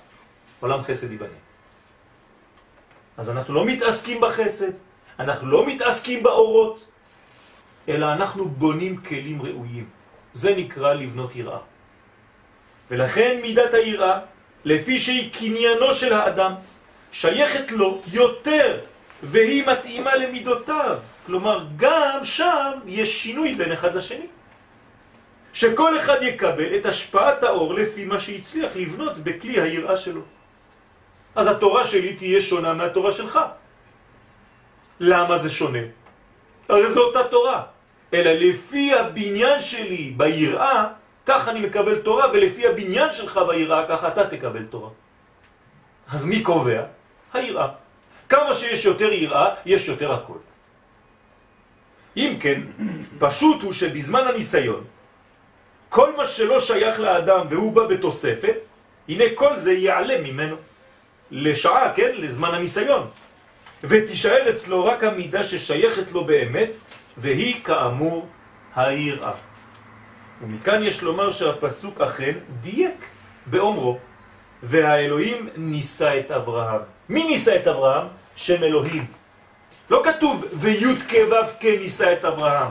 עולם חסד ייבנה. אז אנחנו לא מתעסקים בחסד, אנחנו לא מתעסקים באורות, אלא אנחנו בונים כלים ראויים. זה נקרא לבנות יראה. ולכן מידת היראה, לפי שהיא קניינו של האדם, שייכת לו יותר, והיא מתאימה למידותיו. כלומר, גם שם יש שינוי בין אחד לשני. שכל אחד יקבל את השפעת האור לפי מה שהצליח לבנות בכלי היראה שלו. אז התורה שלי תהיה שונה מהתורה שלך. למה זה שונה? הרי זו אותה תורה. אלא לפי הבניין שלי ביראה, כך אני מקבל תורה, ולפי הבניין שלך ביראה, כך אתה תקבל תורה. אז מי קובע? היראה. כמה שיש יותר יראה, יש יותר הכל. אם כן, פשוט הוא שבזמן הניסיון, כל מה שלא שייך לאדם והוא בא בתוספת, הנה כל זה יעלה ממנו. לשעה, כן? לזמן הניסיון. ותישאר אצלו רק המידה ששייכת לו באמת, והיא כאמור היראה. ומכאן יש לומר שהפסוק אכן דייק באומרו, והאלוהים ניסה את אברהם. מי ניסה את אברהם? שם אלוהים. לא כתוב וי' כו' כניסה את אברהם.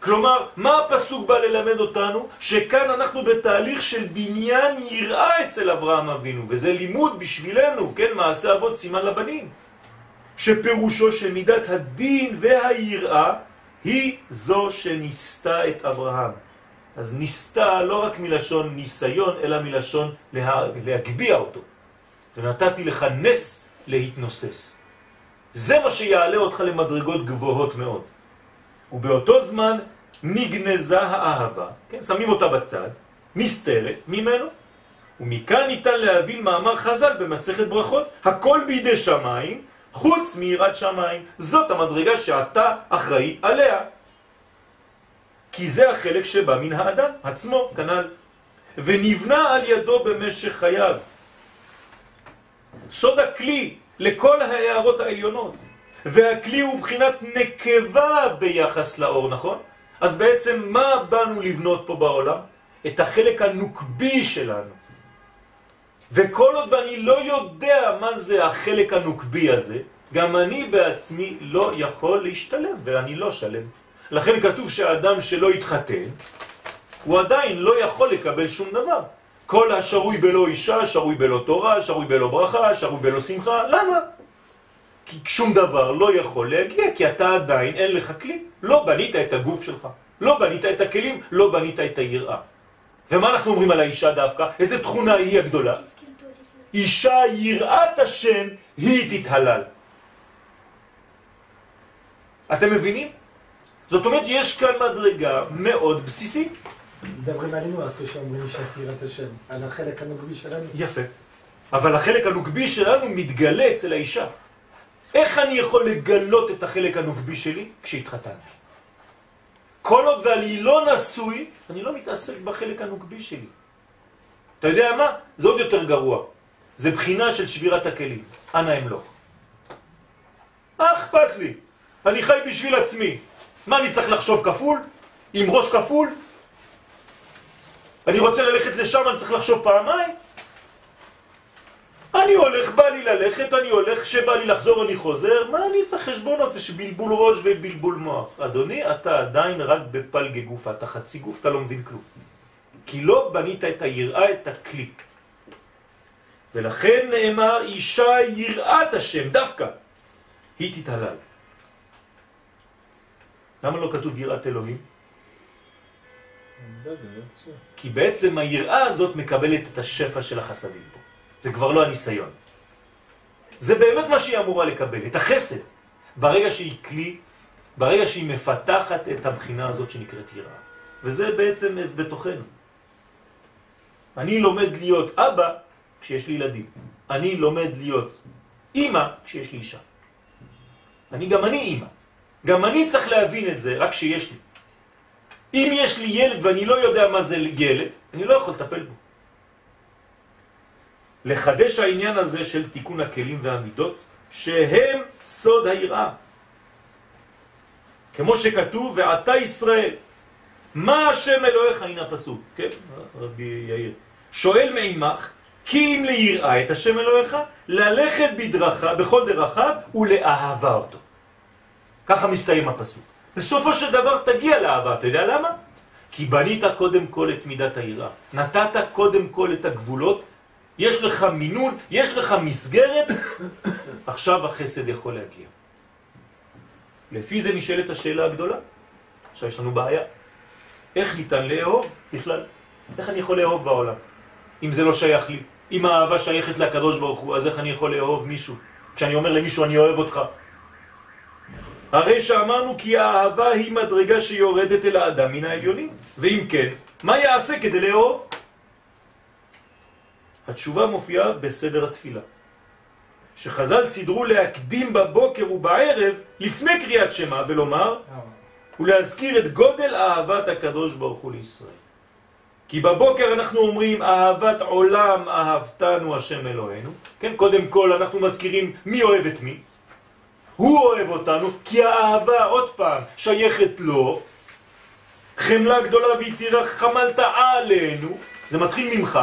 כלומר, מה הפסוק בא ללמד אותנו? שכאן אנחנו בתהליך של בניין יראה אצל אברהם אבינו, וזה לימוד בשבילנו, כן, מעשה אבות סימן לבנים. שפירושו שמידת הדין והיראה היא זו שניסתה את אברהם. אז ניסתה לא רק מלשון ניסיון, אלא מלשון לה, להגביע אותו. ונתתי לך נס להתנוסס. זה מה שיעלה אותך למדרגות גבוהות מאוד. ובאותו זמן נגנזה האהבה, כן, שמים אותה בצד, נסתרת ממנו, ומכאן ניתן להבין מאמר חז"ל במסכת ברכות, הכל בידי שמיים, חוץ מיראת שמיים. זאת המדרגה שאתה אחראי עליה. כי זה החלק שבא מן האדם עצמו, כנ"ל. ונבנה על ידו במשך חייו. סוד הכלי לכל ההערות העליונות. והכלי הוא בחינת נקבה ביחס לאור, נכון? אז בעצם מה באנו לבנות פה בעולם? את החלק הנוקבי שלנו. וכל עוד ואני לא יודע מה זה החלק הנוקבי הזה, גם אני בעצמי לא יכול להשתלם, ואני לא שלם. לכן כתוב שהאדם שלא יתחתן, הוא עדיין לא יכול לקבל שום דבר. כל השרוי בלא אישה, שרוי בלא תורה, שרוי בלא ברכה, שרוי בלא שמחה, למה? כי שום דבר לא יכול להגיע, כי אתה עדיין אין לך כלי. לא בנית את הגוף שלך, לא בנית את הכלים, לא בנית את היראה. ומה אנחנו אומרים על האישה דווקא? איזה תכונה היא הגדולה? אישה יראת השם, היא תתהלל. אתם מבינים? זאת אומרת, יש כאן מדרגה מאוד בסיסית. מדברים עלינו אז כשאומרים שפירת השם, על החלק הנוגבי שלנו. יפה. אבל החלק הנוגבי שלנו מתגלה אצל האישה. איך אני יכול לגלות את החלק הנוגבי שלי? כשהתחתנתי. כל עוד ואני לא נשוי, אני לא מתעסק בחלק הנוגבי שלי. אתה יודע מה? זה עוד יותר גרוע. זה בחינה של שבירת הכלים. אנא אמלוך. מה אכפת לי? אני חי בשביל עצמי. מה, אני צריך לחשוב כפול? עם ראש כפול? אני רוצה ללכת לשם, אני צריך לחשוב פעמיים? אני הולך, בא לי ללכת, אני הולך, כשבא לי לחזור אני חוזר, מה אני צריך חשבונות? יש בלבול ראש ובלבול מוח. אדוני, אתה עדיין רק בפלגי גוף, אתה חצי גוף, אתה לא מבין כלום. כי לא בנית את היראה, את הכלי. ולכן נאמר, אישה יראת השם, דווקא, היא תתהלל. למה לא כתוב יראת אלוהים? לא. כי בעצם היראה הזאת מקבלת את השפע של החסדים פה. זה כבר לא הניסיון. זה באמת מה שהיא אמורה לקבל, את החסד. ברגע שהיא כלי, ברגע שהיא מפתחת את הבחינה הזאת שנקראת יראה. וזה בעצם בתוכנו. אני לומד להיות אבא כשיש לי ילדים. אני לומד להיות אימא כשיש לי אישה. אני גם אני אימא. גם אני צריך להבין את זה רק כשיש לי. אם יש לי ילד ואני לא יודע מה זה ילד, אני לא יכול לטפל בו. לחדש העניין הזה של תיקון הכלים והמידות, שהם סוד היראה. כמו שכתוב, ועתה ישראל, מה השם אלוהיך, הנה הפסוק, כן, רבי יאיר, שואל מעמך, כי אם ליראה את השם אלוהיך, ללכת בדרכה, בכל דרכיו, ולאהבה אותו. ככה מסתיים הפסוק. בסופו של דבר תגיע לאהבה, אתה יודע למה? כי בנית קודם כל את מידת היראה, נתת קודם כל את הגבולות, יש לך מינון, יש לך מסגרת, <coughs> עכשיו החסד יכול להגיע. לפי זה נשאלת השאלה הגדולה. עכשיו יש לנו בעיה. איך ניתן לאהוב בכלל? איך אני יכול לאהוב בעולם? אם זה לא שייך לי. אם האהבה שייכת לקדוש ברוך הוא, אז איך אני יכול לאהוב מישהו? כשאני אומר למישהו אני אוהב אותך. הרי שאמרנו כי האהבה היא מדרגה שיורדת אל האדם מן העליונים. ואם כן, מה יעשה כדי לאהוב? התשובה מופיעה בסדר התפילה. שחז"ל סידרו להקדים בבוקר ובערב לפני קריאת שמה ולומר ולהזכיר את גודל אהבת הקדוש ברוך הוא לישראל. כי בבוקר אנחנו אומרים אהבת עולם אהבתנו השם אלוהינו, כן, קודם כל אנחנו מזכירים מי אוהב את מי, הוא אוהב אותנו, כי האהבה, עוד פעם, שייכת לו, חמלה גדולה והיא חמלת עלינו, זה מתחיל ממך,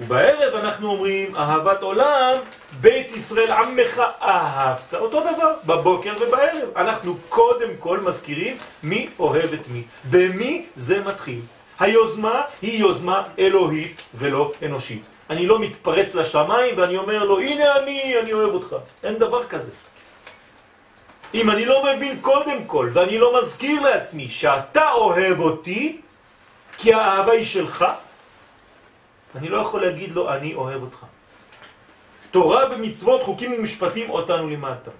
ובערב אנחנו אומרים אהבת עולם, בית ישראל עמך אהבת, אותו דבר, בבוקר ובערב. אנחנו קודם כל מזכירים מי אוהב את מי. במי זה מתחיל. היוזמה היא יוזמה אלוהית ולא אנושית. אני לא מתפרץ לשמיים ואני אומר לו, הנה אני, אני אוהב אותך. אין דבר כזה. אם אני לא מבין קודם כל ואני לא מזכיר לעצמי שאתה אוהב אותי, כי האהבה היא שלך, אני לא יכול להגיד לו, אני אוהב אותך. תורה ומצוות, חוקים ומשפטים אותנו למטה.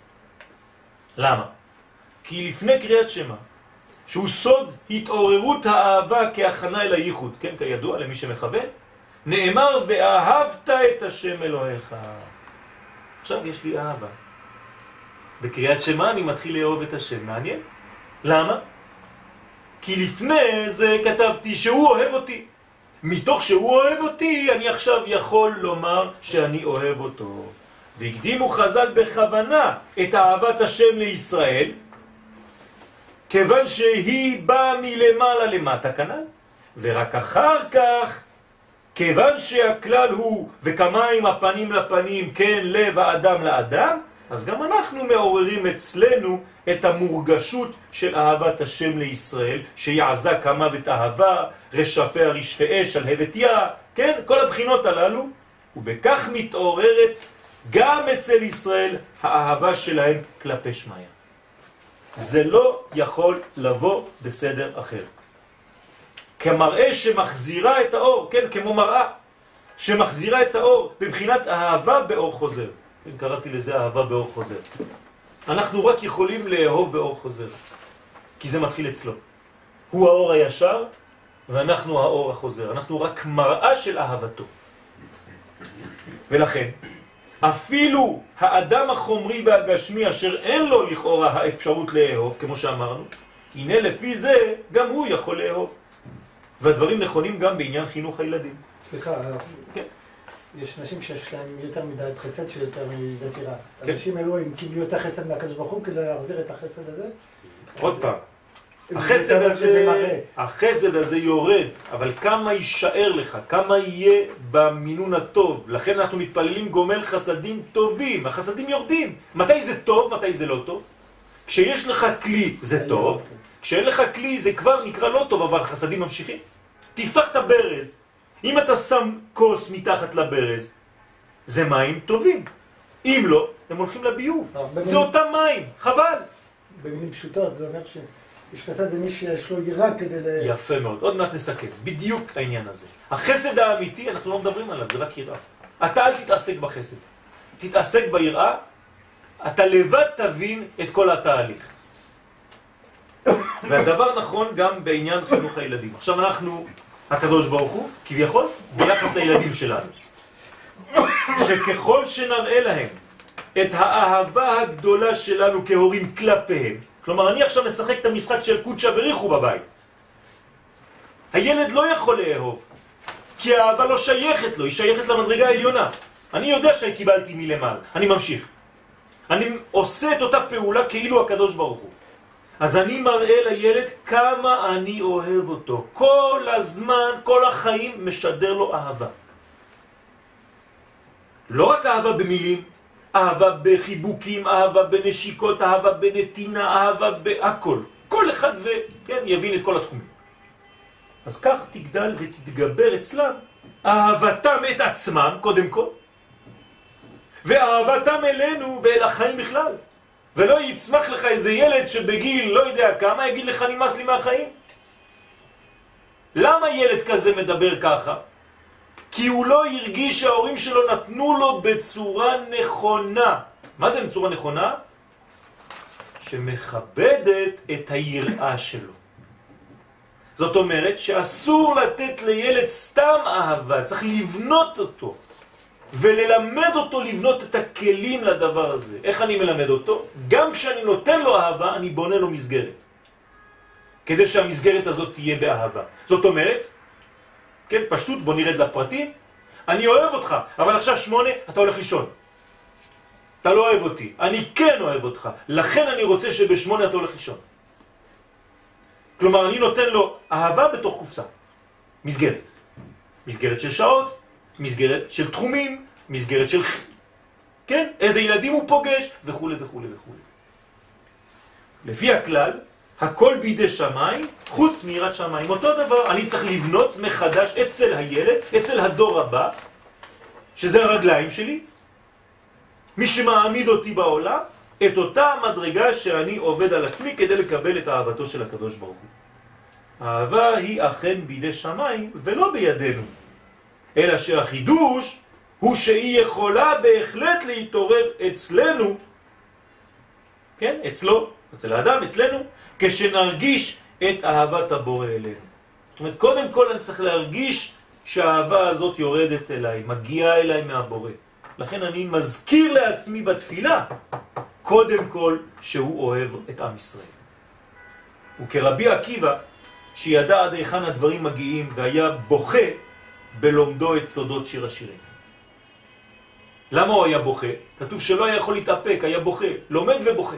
למה? כי לפני קריאת שמה, שהוא סוד התעוררות האהבה כהכנה אל הייחוד, כן, כידוע למי שמכוון, נאמר ואהבת את השם אלוהיך. עכשיו יש לי אהבה. בקריאת שמה אני מתחיל לאהוב את השם, מעניין? למה? כי לפני זה כתבתי שהוא אוהב אותי. מתוך שהוא אוהב אותי, אני עכשיו יכול לומר שאני אוהב אותו. והקדימו חז"ל בכוונה את אהבת השם לישראל, כיוון שהיא באה מלמעלה למטה כנ"ל, ורק אחר כך, כיוון שהכלל הוא וכמיים הפנים לפנים, כן לב האדם לאדם, אז גם אנחנו מעוררים אצלנו את המורגשות של אהבת השם לישראל, שיעזה כמוות אהבה, רשפי אש, שלהבת יה, כן? כל הבחינות הללו, ובכך מתעוררת גם אצל ישראל האהבה שלהם כלפי שמיה. זה לא יכול לבוא בסדר אחר. כמראה שמחזירה את האור, כן, כמו מראה שמחזירה את האור בבחינת אהבה באור חוזר. כן, קראתי לזה אהבה באור חוזר. אנחנו רק יכולים לאהוב באור חוזר, כי זה מתחיל אצלו. הוא האור הישר, ואנחנו האור החוזר, אנחנו רק מראה של אהבתו. ולכן, אפילו האדם החומרי והגשמי אשר אין לו לכאורה האפשרות לאהוב, כמו שאמרנו, הנה לפי זה גם הוא יכול לאהוב. והדברים נכונים גם בעניין חינוך הילדים. סליחה, כן. יש אנשים שיש להם יותר מדי חסד שיותר מדי יראה. כן. אנשים אלו הם קיבלו יותר חסד מהקדוש ברוך הוא כדי להחזיר את החסד הזה. עוד פעם, החסד הזה. החסד הזה יורד, אבל כמה יישאר לך, כמה יהיה במינון הטוב. לכן אנחנו מתפללים גומל חסדים טובים, החסדים יורדים. מתי זה טוב, מתי זה לא טוב? כשיש לך כלי זה טוב, כשאין לך כלי זה כבר נקרא לא טוב, אבל חסדים ממשיכים. תפתח את הברז, אם אתה שם כוס מתחת לברז, זה מים טובים. אם לא, הם הולכים לביוב. זה אותם מים, חבל. במילים פשוטות זה אומר חסד זה מי שיש לו יראה כדי ל... יפה מאוד, עוד מעט נסכם. בדיוק העניין הזה. החסד האמיתי, אנחנו לא מדברים עליו, זה רק יראה. אתה אל תתעסק בחסד. תתעסק ביראה, אתה לבד תבין את כל התהליך. והדבר נכון גם בעניין חינוך הילדים. עכשיו אנחנו, הקדוש ברוך הוא, כביכול, ביחס לילדים שלנו. שככל שנראה להם את האהבה הגדולה שלנו כהורים כלפיהם, כלומר אני עכשיו משחק את המשחק של קודשא בריחו בבית. הילד לא יכול לאהוב, כי האהבה לא שייכת לו, היא שייכת למדרגה העליונה. אני יודע שקיבלתי מלמעלה, אני ממשיך. אני עושה את אותה פעולה כאילו הקדוש ברוך הוא. אז אני מראה לילד כמה אני אוהב אותו. כל הזמן, כל החיים משדר לו אהבה. לא רק אהבה במילים, אהבה בחיבוקים, אהבה בנשיקות, אהבה בנתינה, אהבה בהכל. כל אחד ו... כן, יבין את כל התחומים. אז כך תגדל ותתגבר אצלם אהבתם את עצמם, קודם כל, ואהבתם אלינו ואל החיים בכלל. ולא יצמח לך איזה ילד שבגיל לא יודע כמה יגיד לך נמאס לי מהחיים. למה ילד כזה מדבר ככה? כי הוא לא הרגיש שההורים שלו נתנו לו בצורה נכונה. מה זה בצורה נכונה? שמכבדת את היראה שלו. זאת אומרת שאסור לתת לילד סתם אהבה, צריך לבנות אותו וללמד אותו לבנות את הכלים לדבר הזה. איך אני מלמד אותו? גם כשאני נותן לו אהבה, אני בונה לו מסגרת. כדי שהמסגרת הזאת תהיה באהבה. זאת אומרת, כן, פשטות, בוא נרד לפרטים. אני אוהב אותך, אבל עכשיו שמונה, אתה הולך לישון. אתה לא אוהב אותי, אני כן אוהב אותך, לכן אני רוצה שבשמונה אתה הולך לישון. כלומר, אני נותן לו אהבה בתוך קופסה, מסגרת. מסגרת של שעות, מסגרת של תחומים, מסגרת של... כן, איזה ילדים הוא פוגש, וכו' וכו' וכו'. לפי הכלל, הכל בידי שמיים, חוץ מיראת שמיים. אותו דבר, אני צריך לבנות מחדש אצל הילד, אצל הדור הבא, שזה הרגליים שלי, מי שמעמיד אותי בעולם, את אותה מדרגה שאני עובד על עצמי כדי לקבל את אהבתו של הקדוש ברוך הוא. האהבה היא אכן בידי שמיים ולא בידינו, אלא שהחידוש הוא שהיא יכולה בהחלט להתעורר אצלנו, כן, אצלו, אצל האדם, אצלנו, כשנרגיש את אהבת הבורא אלינו. זאת אומרת, קודם כל אני צריך להרגיש שהאהבה הזאת יורדת אליי, מגיעה אליי מהבורא. לכן אני מזכיר לעצמי בתפילה, קודם כל שהוא אוהב את עם ישראל. וכרבי עקיבא, שידע עד היכן הדברים מגיעים והיה בוכה בלומדו את סודות שיר השירים. למה הוא היה בוכה? כתוב שלא היה יכול להתאפק, היה בוכה, לומד ובוכה.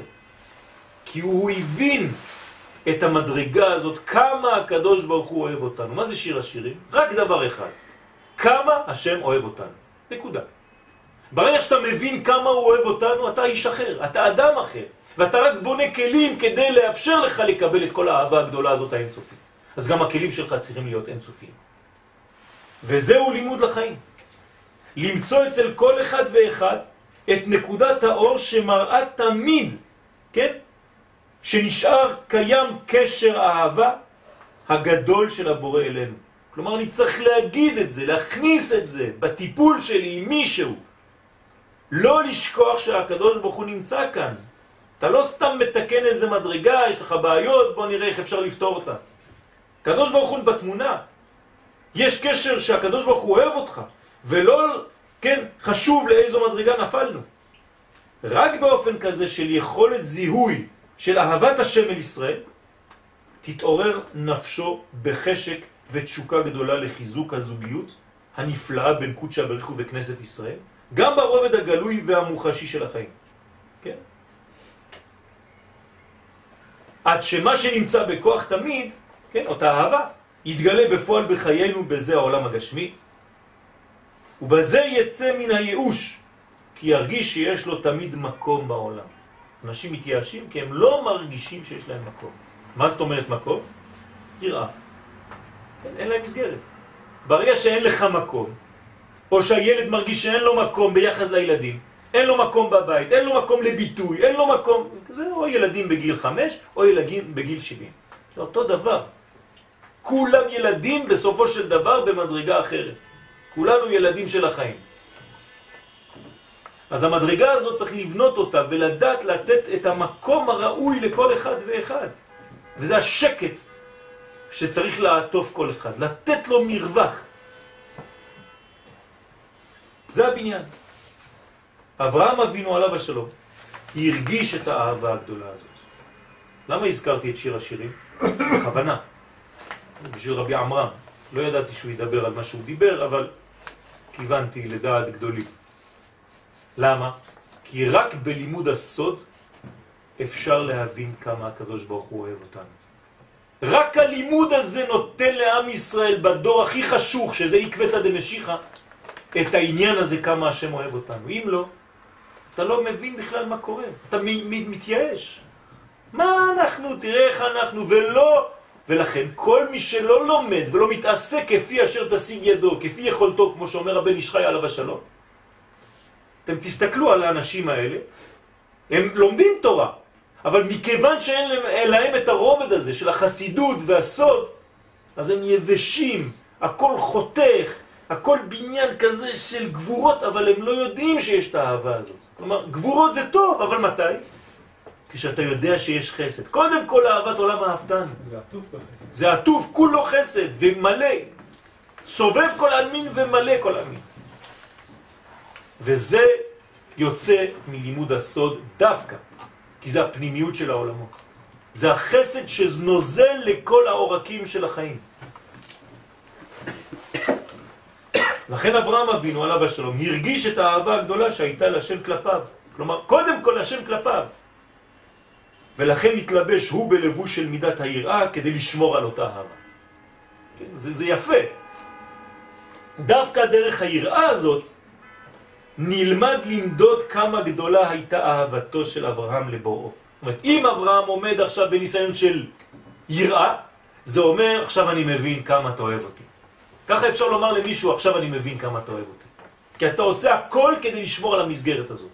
כי הוא הבין את המדרגה הזאת, כמה הקדוש ברוך הוא אוהב אותנו. מה זה שיר השירים? רק דבר אחד, כמה השם אוהב אותנו. נקודה. ברגע שאתה מבין כמה הוא אוהב אותנו, אתה איש אחר, אתה אדם אחר, ואתה רק בונה כלים כדי לאפשר לך לקבל את כל האהבה הגדולה הזאת האינסופית. אז גם הכלים שלך צריכים להיות אינסופיים. וזהו לימוד לחיים. למצוא אצל כל אחד ואחד את נקודת האור שמראה תמיד, כן? שנשאר קיים קשר האהבה הגדול של הבורא אלינו. כלומר, אני צריך להגיד את זה, להכניס את זה בטיפול שלי עם מישהו. לא לשכוח שהקדוש ברוך הוא נמצא כאן. אתה לא סתם מתקן איזה מדרגה, יש לך בעיות, בוא נראה איך אפשר לפתור אותה. הקדוש ברוך הוא בתמונה. יש קשר שהקדוש ברוך הוא אוהב אותך, ולא, כן, חשוב לאיזו מדרגה נפלנו. רק באופן כזה של יכולת זיהוי של אהבת השם אל ישראל, תתעורר נפשו בחשק ותשוקה גדולה לחיזוק הזוגיות הנפלאה בין קודשא בריך הוא וכנסת ישראל, גם ברובד הגלוי והמוחשי של החיים. כן? עד שמה שנמצא בכוח תמיד, כן, אותה אהבה, יתגלה בפועל בחיינו בזה העולם הגשמי, ובזה יצא מן הייאוש, כי ירגיש שיש לו תמיד מקום בעולם. אנשים מתייאשים כי הם לא מרגישים שיש להם מקום. מה זאת אומרת מקום? יראה. אין, אין להם מסגרת. ברגע שאין לך מקום, או שהילד מרגיש שאין לו מקום ביחס לילדים, אין לו מקום בבית, אין לו מקום לביטוי, אין לו מקום, זה או ילדים בגיל חמש או ילדים בגיל שבעים. זה אותו דבר. כולם ילדים בסופו של דבר במדרגה אחרת. כולנו ילדים של החיים. אז המדרגה הזאת צריך לבנות אותה ולדעת לתת את המקום הראוי לכל אחד ואחד. וזה השקט שצריך לעטוף כל אחד, לתת לו מרווח. זה הבניין. אברהם אבינו עליו השלום הרגיש את האהבה הגדולה הזאת. למה הזכרתי את שיר השירים? <coughs> בכוונה. בשביל רבי עמרם. לא ידעתי שהוא ידבר על מה שהוא דיבר, אבל כיוונתי לדעת גדולים. למה? כי רק בלימוד הסוד אפשר להבין כמה הקדוש ברוך הוא אוהב אותנו. רק הלימוד הזה נותן לעם ישראל בדור הכי חשוך, שזה עקבתא דמשיחא, את העניין הזה כמה השם אוהב אותנו. אם לא, אתה לא מבין בכלל מה קורה, אתה מתייאש. מה אנחנו, תראה איך אנחנו, ולא, ולכן כל מי שלא לומד ולא מתעסק כפי אשר תשיג ידו, כפי יכולתו, כמו שאומר הבן איש חי עליו השלום, אתם תסתכלו על האנשים האלה, הם לומדים תורה, אבל מכיוון שאין להם, להם את הרובד הזה של החסידות והסוד, אז הם יבשים, הכל חותך, הכל בניין כזה של גבורות, אבל הם לא יודעים שיש את האהבה הזאת. כלומר, גבורות זה טוב, אבל מתי? כשאתה יודע שיש חסד. קודם כל אהבת עולם האהבתן. זה עטוף בחסד. זה עטוף, כולו חסד ומלא. סובב כל עלמין ומלא כל עלמין. וזה יוצא מלימוד הסוד דווקא, כי זה הפנימיות של העולמות. זה החסד שנוזל לכל העורקים של החיים. לכן אברהם אבינו עליו השלום הרגיש את האהבה הגדולה שהייתה לשם כלפיו. כלומר, קודם כל לשם כלפיו. ולכן מתלבש הוא בלבוש של מידת היראה כדי לשמור על אותה אהבה. כן, זה, זה יפה. דווקא דרך היראה הזאת נלמד למדוד כמה גדולה הייתה אהבתו של אברהם לבוראו. זאת אומרת, אם אברהם עומד עכשיו בניסיון של יראה, זה אומר, עכשיו אני מבין כמה אתה אוהב אותי. ככה אפשר לומר למישהו, עכשיו אני מבין כמה אתה אוהב אותי. כי אתה עושה הכל כדי לשמור על המסגרת הזאת.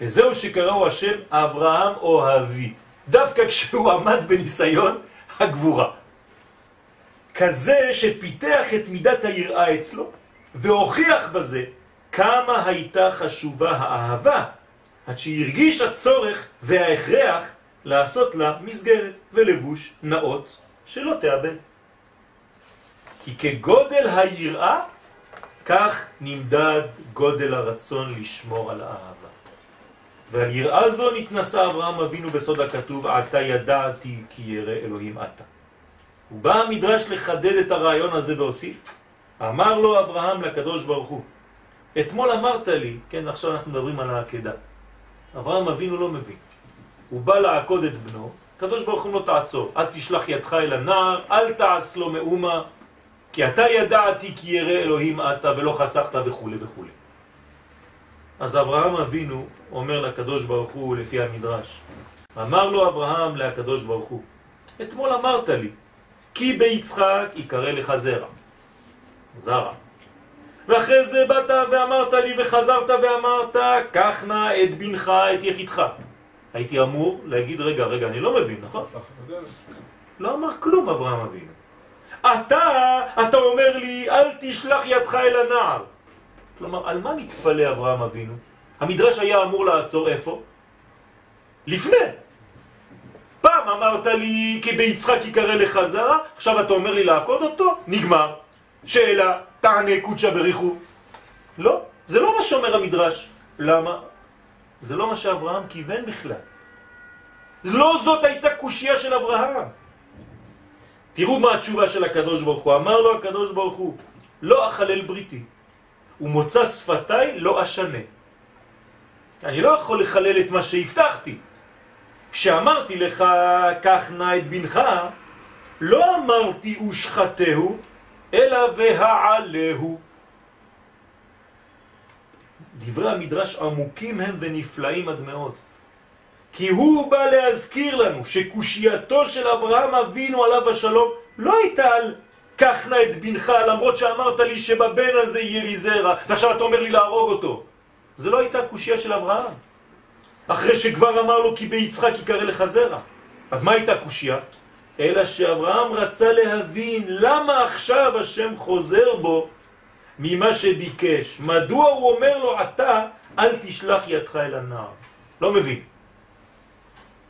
וזהו שקראו השם אברהם אוהבי, דווקא כשהוא עמד בניסיון הגבורה. כזה שפיתח את מידת היראה אצלו, והוכיח בזה כמה הייתה חשובה האהבה, עד שהרגיש הצורך וההכרח לעשות לה מסגרת ולבוש נאות שלא תאבד. כי כגודל היראה, כך נמדד גודל הרצון לשמור על האהבה. ועל יראה זו נתנסה אברהם אבינו בסוד הכתוב, עתה ידעתי כי ירא אלוהים עתה. ובא המדרש לחדד את הרעיון הזה והוסיף, אמר לו אברהם לקדוש ברוך הוא, אתמול אמרת לי, כן, עכשיו אנחנו מדברים על העקדה. אברהם אבינו לא מבין. הוא בא לעקוד את בנו, קדוש ברוך הוא לא תעצור, אל תשלח ידך אל הנער, אל תעש לו מאומה, כי אתה ידעתי כי ירא אלוהים אתה ולא חסכת וכו' וכו'. אז אברהם אבינו אומר לקדוש ברוך הוא לפי המדרש, אמר לו אברהם לקדוש ברוך הוא, אתמול אמרת לי, כי ביצחק יקרא לך זרע, זרע. ואחרי זה באת ואמרת לי וחזרת ואמרת, קח נא את בנך, את יחידך. הייתי אמור להגיד, רגע, רגע, אני לא מבין, נכון? לא אמר כלום אברהם אבינו. אתה, אתה אומר לי, אל תשלח ידך אל הנער. כלומר, על מה מתפלא אברהם אבינו? המדרש היה אמור לעצור איפה? לפני. פעם אמרת לי כי ביצחק יקרא לך זרע, עכשיו אתה אומר לי לעקוד אותו? נגמר. שאלה, תענה קודשא בריחו. לא, זה לא מה שאומר המדרש. למה? זה לא מה שאברהם כיוון בכלל. לא זאת הייתה קושייה של אברהם. תראו מה התשובה של הקדוש ברוך הוא. אמר לו הקדוש ברוך הוא, לא אחלל בריתי, ומוצא שפתיי לא אשנה. אני לא יכול לחלל את מה שהבטחתי. כשאמרתי לך, קח נא את בנך, לא אמרתי ושחטהו, אלא והעלהו. דברי המדרש עמוקים הם ונפלאים עד מאוד. כי הוא בא להזכיר לנו שקושייתו של אברהם אבינו עליו השלום לא הייתה על קח נא את בנך למרות שאמרת לי שבבן הזה יהיה לי זרע ועכשיו אתה אומר לי להרוג אותו. זה לא הייתה קושייה של אברהם. אחרי שכבר אמר לו כי ביצחק יקרא לך זרע. אז מה הייתה קושייה? אלא שאברהם רצה להבין למה עכשיו השם חוזר בו ממה שביקש. מדוע הוא אומר לו אתה אל תשלח ידך אל הנער. לא מבין.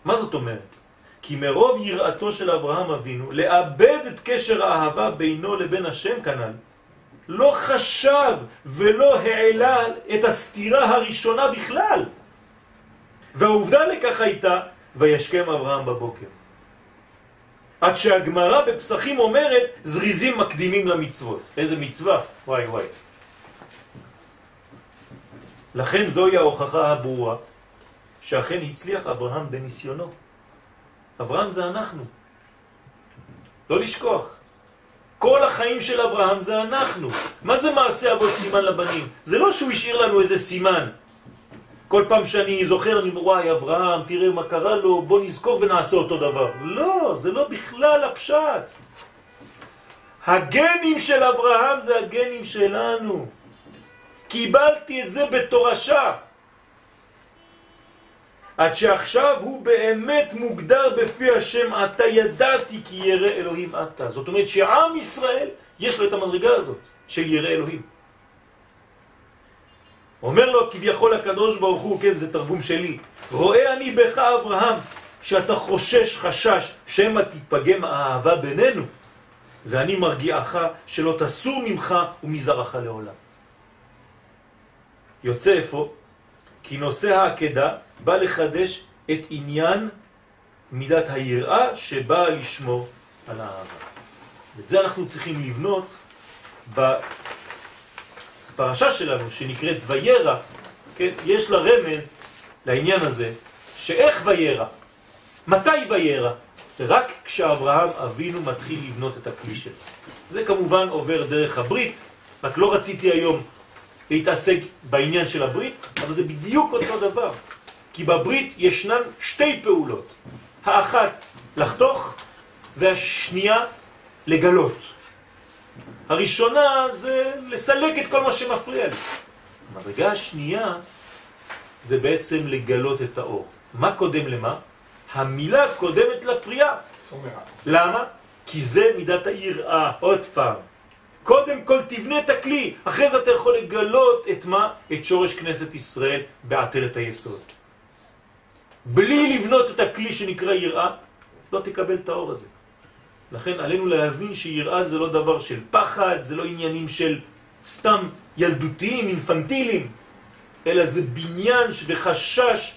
מה זאת אומרת? כי מרוב יראתו של אברהם אבינו לאבד את קשר האהבה בינו לבין השם כנ"ל לא חשב ולא העלה את הסתירה הראשונה בכלל. והעובדה לכך הייתה, וישכם אברהם בבוקר. עד שהגמרא בפסחים אומרת, זריזים מקדימים למצוות. איזה מצווה? וואי וואי. לכן זוהי ההוכחה הברורה, שאכן הצליח אברהם בניסיונו. אברהם זה אנחנו. לא לשכוח. כל החיים של אברהם זה אנחנו. מה זה מעשה אבות סימן לבנים? זה לא שהוא השאיר לנו איזה סימן. כל פעם שאני זוכר, אני אומר, וואי, אברהם, תראה מה קרה לו, בוא נזכור ונעשה אותו דבר. לא, זה לא בכלל הפשט. הגנים של אברהם זה הגנים שלנו. קיבלתי את זה בתורשה. עד שעכשיו הוא באמת מוגדר בפי השם, אתה ידעתי כי ירא אלוהים אתה. זאת אומרת שעם ישראל יש לו את המדרגה הזאת של ירא אלוהים. אומר לו כביכול הקדוש ברוך הוא, כן, זה תרגום שלי, רואה אני בך אברהם, שאתה חושש חשש שמא תתפגם האהבה בינינו, ואני מרגיעך שלא תסור ממך ומזרעך לעולם. יוצא איפה? כי נושא העקדה בא לחדש את עניין מידת היראה שבאה לשמור על האהבה. ואת זה אנחנו צריכים לבנות בפרשה שלנו שנקראת וירא, כן? יש לה רמז לעניין הזה, שאיך וירא? מתי וירא? רק כשאברהם אבינו מתחיל לבנות את הכלי שלו. זה כמובן עובר דרך הברית, רק לא רציתי היום להתעסק בעניין של הברית, אבל זה בדיוק אותו דבר. כי בברית ישנן שתי פעולות. האחת לחתוך והשנייה לגלות. הראשונה זה לסלק את כל מה שמפריע לי. המדרגה השנייה זה בעצם לגלות את האור. מה קודם למה? המילה קודמת לפריאה. למה? כי זה מידת היראה. עוד פעם. קודם כל תבנה את הכלי, אחרי זה אתה יכול לגלות את מה? את שורש כנסת ישראל בעטרת היסוד. בלי לבנות את הכלי שנקרא יראה, לא תקבל את האור הזה. לכן עלינו להבין שיראה זה לא דבר של פחד, זה לא עניינים של סתם ילדותיים, אינפנטיליים, אלא זה בניין וחשש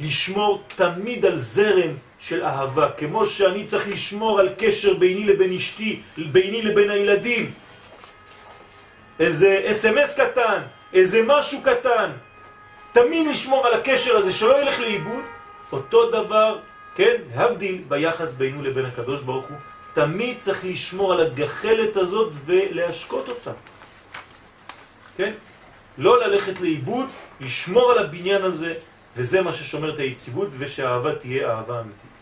לשמור תמיד על זרם של אהבה, כמו שאני צריך לשמור על קשר ביני לבין אשתי, ביני לבין הילדים. איזה אס.אם.אס קטן, איזה משהו קטן, תמיד לשמור על הקשר הזה שלא ילך לאיבוד, אותו דבר, כן, להבדיל ביחס בינו לבין הקדוש ברוך הוא, תמיד צריך לשמור על הגחלת הזאת ולהשקות אותה. כן? לא ללכת לאיבוד, לשמור על הבניין הזה, וזה מה ששומר את היציבות, ושהאהבה תהיה אהבה אמיתית.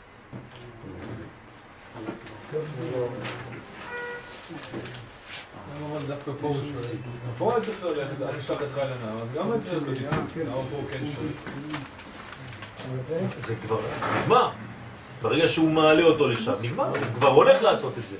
פה כן שואל. זה כבר נגמר. ברגע שהוא מעלה אותו לשם, נגמר. הוא כבר הולך לעשות את זה.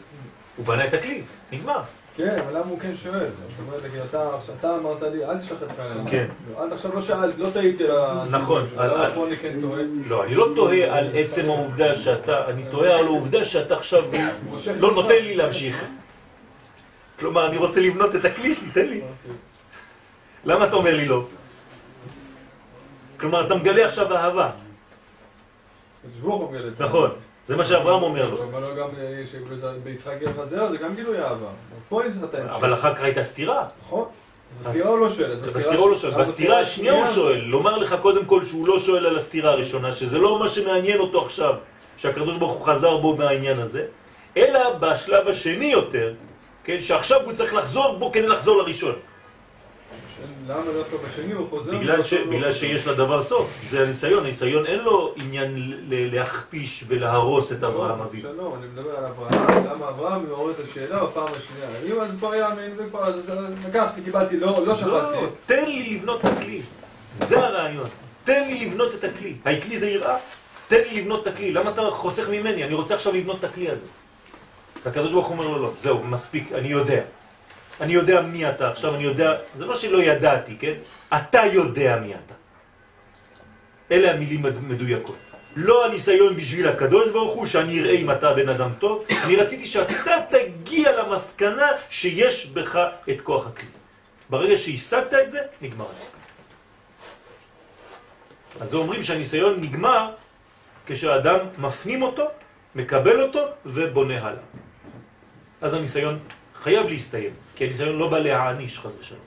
הוא בנה את הכלי, נגמר. כן, אבל למה הוא כן שואל? זאת אומרת, כי אתה, אתה אמרת לי, אל תשלח את חיילינו. כן. עד עכשיו לא שאלת, לא טעיתי על הציבור נכון, למה פה אני כן טועה? לא, אני לא תוהה על עצם העובדה שאתה, אני תוהה על העובדה שאתה עכשיו לא. נותן לי להמשיך. כלומר, אני רוצה לבנות את הכלי שלי, תן לי. למה אתה אומר לי לא? כלומר, אתה מגלה עכשיו אהבה. הקדוש ברוך הוא מגלה את זה. נכון, זה מה שאברהם אומר לו. לו גם אה, שביצחק יהיה זרע, זה גם גילוי אהבה. פה אני צריך את ההמשך. אבל אחר כך הייתה סתירה. נכון. בסתירה הוא לא שואל. בסתירה הוא לא שואל. גם בסתירה השנייה הוא שואל. לומר לך קודם כל שהוא לא שואל על הסתירה הראשונה, שזה לא מה שמעניין אותו עכשיו, שהקדוש ברוך הוא חזר בו מהעניין הזה, אלא בשלב השני יותר, כן, שעכשיו הוא צריך לחזור בו כדי לחזור לראשון. למה דווקא בשני הוא חוזר? בגלל, ש, לא- בגלל שיש לדבר סוף, זה הניסיון, הניסיון אין לו עניין להכפיש ולהרוס את אברהם לא, אבינו. שלום, אני מדבר על אברהם, למה אברהם מעורר את השאלה בפעם השנייה. אם אז כבר יאמין, וכבר, אז אז לקחתי, קיבלתי, לא לא לא, שכחתי. תן לי לבנות את הכלי, זה הרעיון, תן לי לבנות את הכלי. הכלי זה יראה, תן לי לבנות את הכלי, למה אתה חוסך ממני? אני רוצה עכשיו לבנות את הכלי הזה. והקדוש ברוך הוא אומר לו, לא, זהו, מספיק, אני יודע. אני יודע מי אתה עכשיו, אני יודע, זה לא שלא ידעתי, כן? אתה יודע מי אתה. אלה המילים מדויקות. לא הניסיון בשביל הקדוש ברוך הוא, שאני אראה אם אתה בן אדם טוב, אני רציתי שאתה תגיע למסקנה שיש בך את כוח הכלי. ברגע שהשגת את זה, נגמר הסיפור. אז זה אומרים שהניסיון נגמר כשהאדם מפנים אותו, מקבל אותו ובונה הלאה. אז הניסיון חייב להסתיים, כי הניסיון לא בא להעניש חס ושלום.